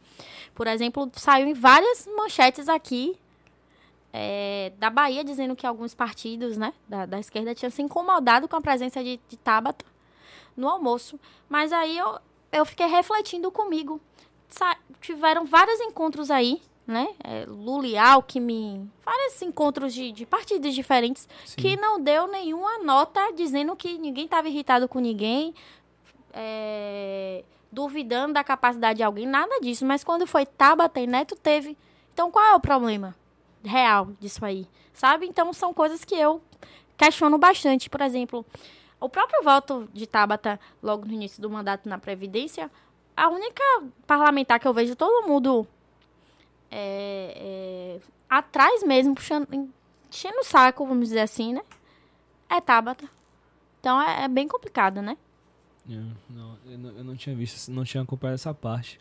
Por exemplo, saiu em várias manchetes aqui é, da Bahia dizendo que alguns partidos, né, da, da esquerda tinham se incomodado com a presença de, de Tabata no almoço. Mas aí eu, eu fiquei refletindo comigo. Sa tiveram vários encontros aí né? É, Lula e Alckmin, vários encontros de, de partidos diferentes, Sim. que não deu nenhuma nota dizendo que ninguém estava irritado com ninguém, é, duvidando da capacidade de alguém, nada disso. Mas quando foi Tabata e Neto, teve. Então qual é o problema real disso aí? Sabe? Então são coisas que eu questiono bastante. Por exemplo, o próprio voto de Tabata logo no início do mandato na Previdência, a única parlamentar que eu vejo todo mundo é, é, atrás mesmo, puxando, enchendo o saco, vamos dizer assim, né? É Tabata. Então é, é bem complicado, né? Eu, não, eu, não, eu não tinha visto, não tinha acompanhado essa parte.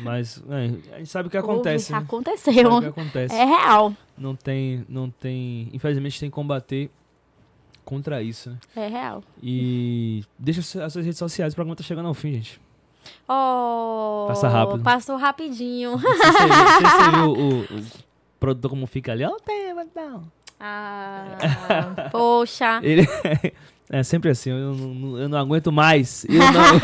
Mas é, a gente sabe o que acontece. né? Aconteceu. Que acontece. É real. Não tem, não tem. Infelizmente tem que combater contra isso, né? É real. E deixa as suas redes sociais, o programa tá chegando ao fim, gente. Oh, Passa rápido. Passou rapidinho. Você, você, você viu o, o, produtor como fica ali? Ó, tem, então. Ah, poxa. Ele é sempre assim, eu não, eu não aguento mais. Eu não...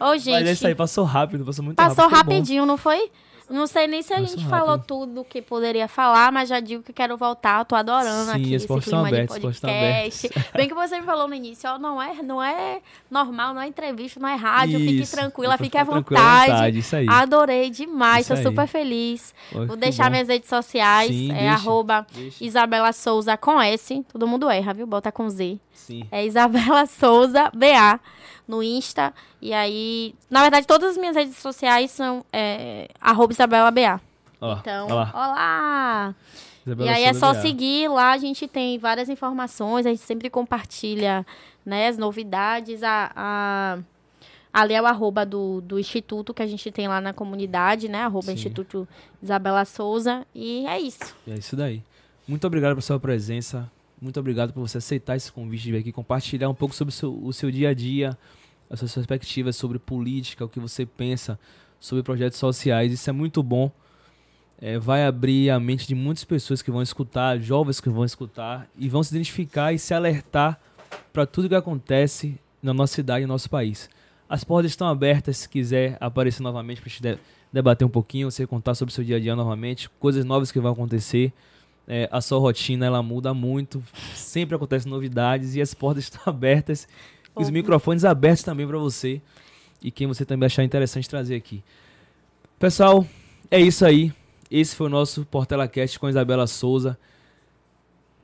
Ô, gente. Mas esse aí passou rápido, passou muito passou rápido. Passou rapidinho, não foi? Não sei nem se a gente falou tudo que poderia falar, mas já digo que quero voltar. Tô adorando Sim, aqui esse clima abertos, de podcast. Bem que você me falou no início, ó, não é, não é normal, não é entrevista, não é rádio. Isso, fique tranquila, fique à vontade. vontade isso aí. Adorei demais, isso tô aí. super feliz. Pô, Vou deixar bom. minhas redes sociais, Sim, é deixa, arroba deixa. Isabela Souza com S. Todo mundo erra, viu? Bota com Z. Sim. É Isabela Souza BA no Insta. E aí, na verdade, todas as minhas redes sociais são é, arroba Isabela BA. Olá, então, olá. olá. Isabela e aí é só BA. seguir lá, a gente tem várias informações, a gente sempre compartilha né, as novidades, a, a ali é o arroba do, do instituto que a gente tem lá na comunidade, né? Arroba Sim. Instituto Isabela Souza. E é isso. É isso daí. Muito obrigado pela sua presença. Muito obrigado por você aceitar esse convite de vir aqui compartilhar um pouco sobre o seu, o seu dia a dia, as suas perspectivas sobre política, o que você pensa sobre projetos sociais. Isso é muito bom. É, vai abrir a mente de muitas pessoas que vão escutar, jovens que vão escutar e vão se identificar e se alertar para tudo que acontece na nossa cidade e no nosso país. As portas estão abertas se quiser aparecer novamente para a gente debater um pouquinho, você contar sobre o seu dia a dia novamente, coisas novas que vão acontecer é, a sua rotina ela muda muito, sempre acontecem novidades e as portas estão abertas, os microfones abertos também para você e quem você também achar interessante trazer aqui. Pessoal, é isso aí. Esse foi o nosso Portela Cast com Isabela Souza.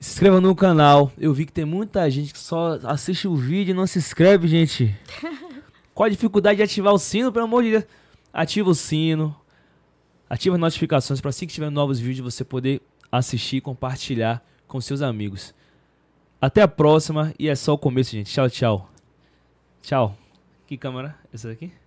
Se inscreva no canal. Eu vi que tem muita gente que só assiste o vídeo e não se inscreve, gente. Qual a dificuldade de ativar o sino, pelo amor de Deus? Ativa o sino. Ativa as notificações para assim que tiver novos vídeos você poder assistir e compartilhar com seus amigos. Até a próxima e é só o começo, gente. Tchau, tchau. Tchau. Que câmera? Essa daqui?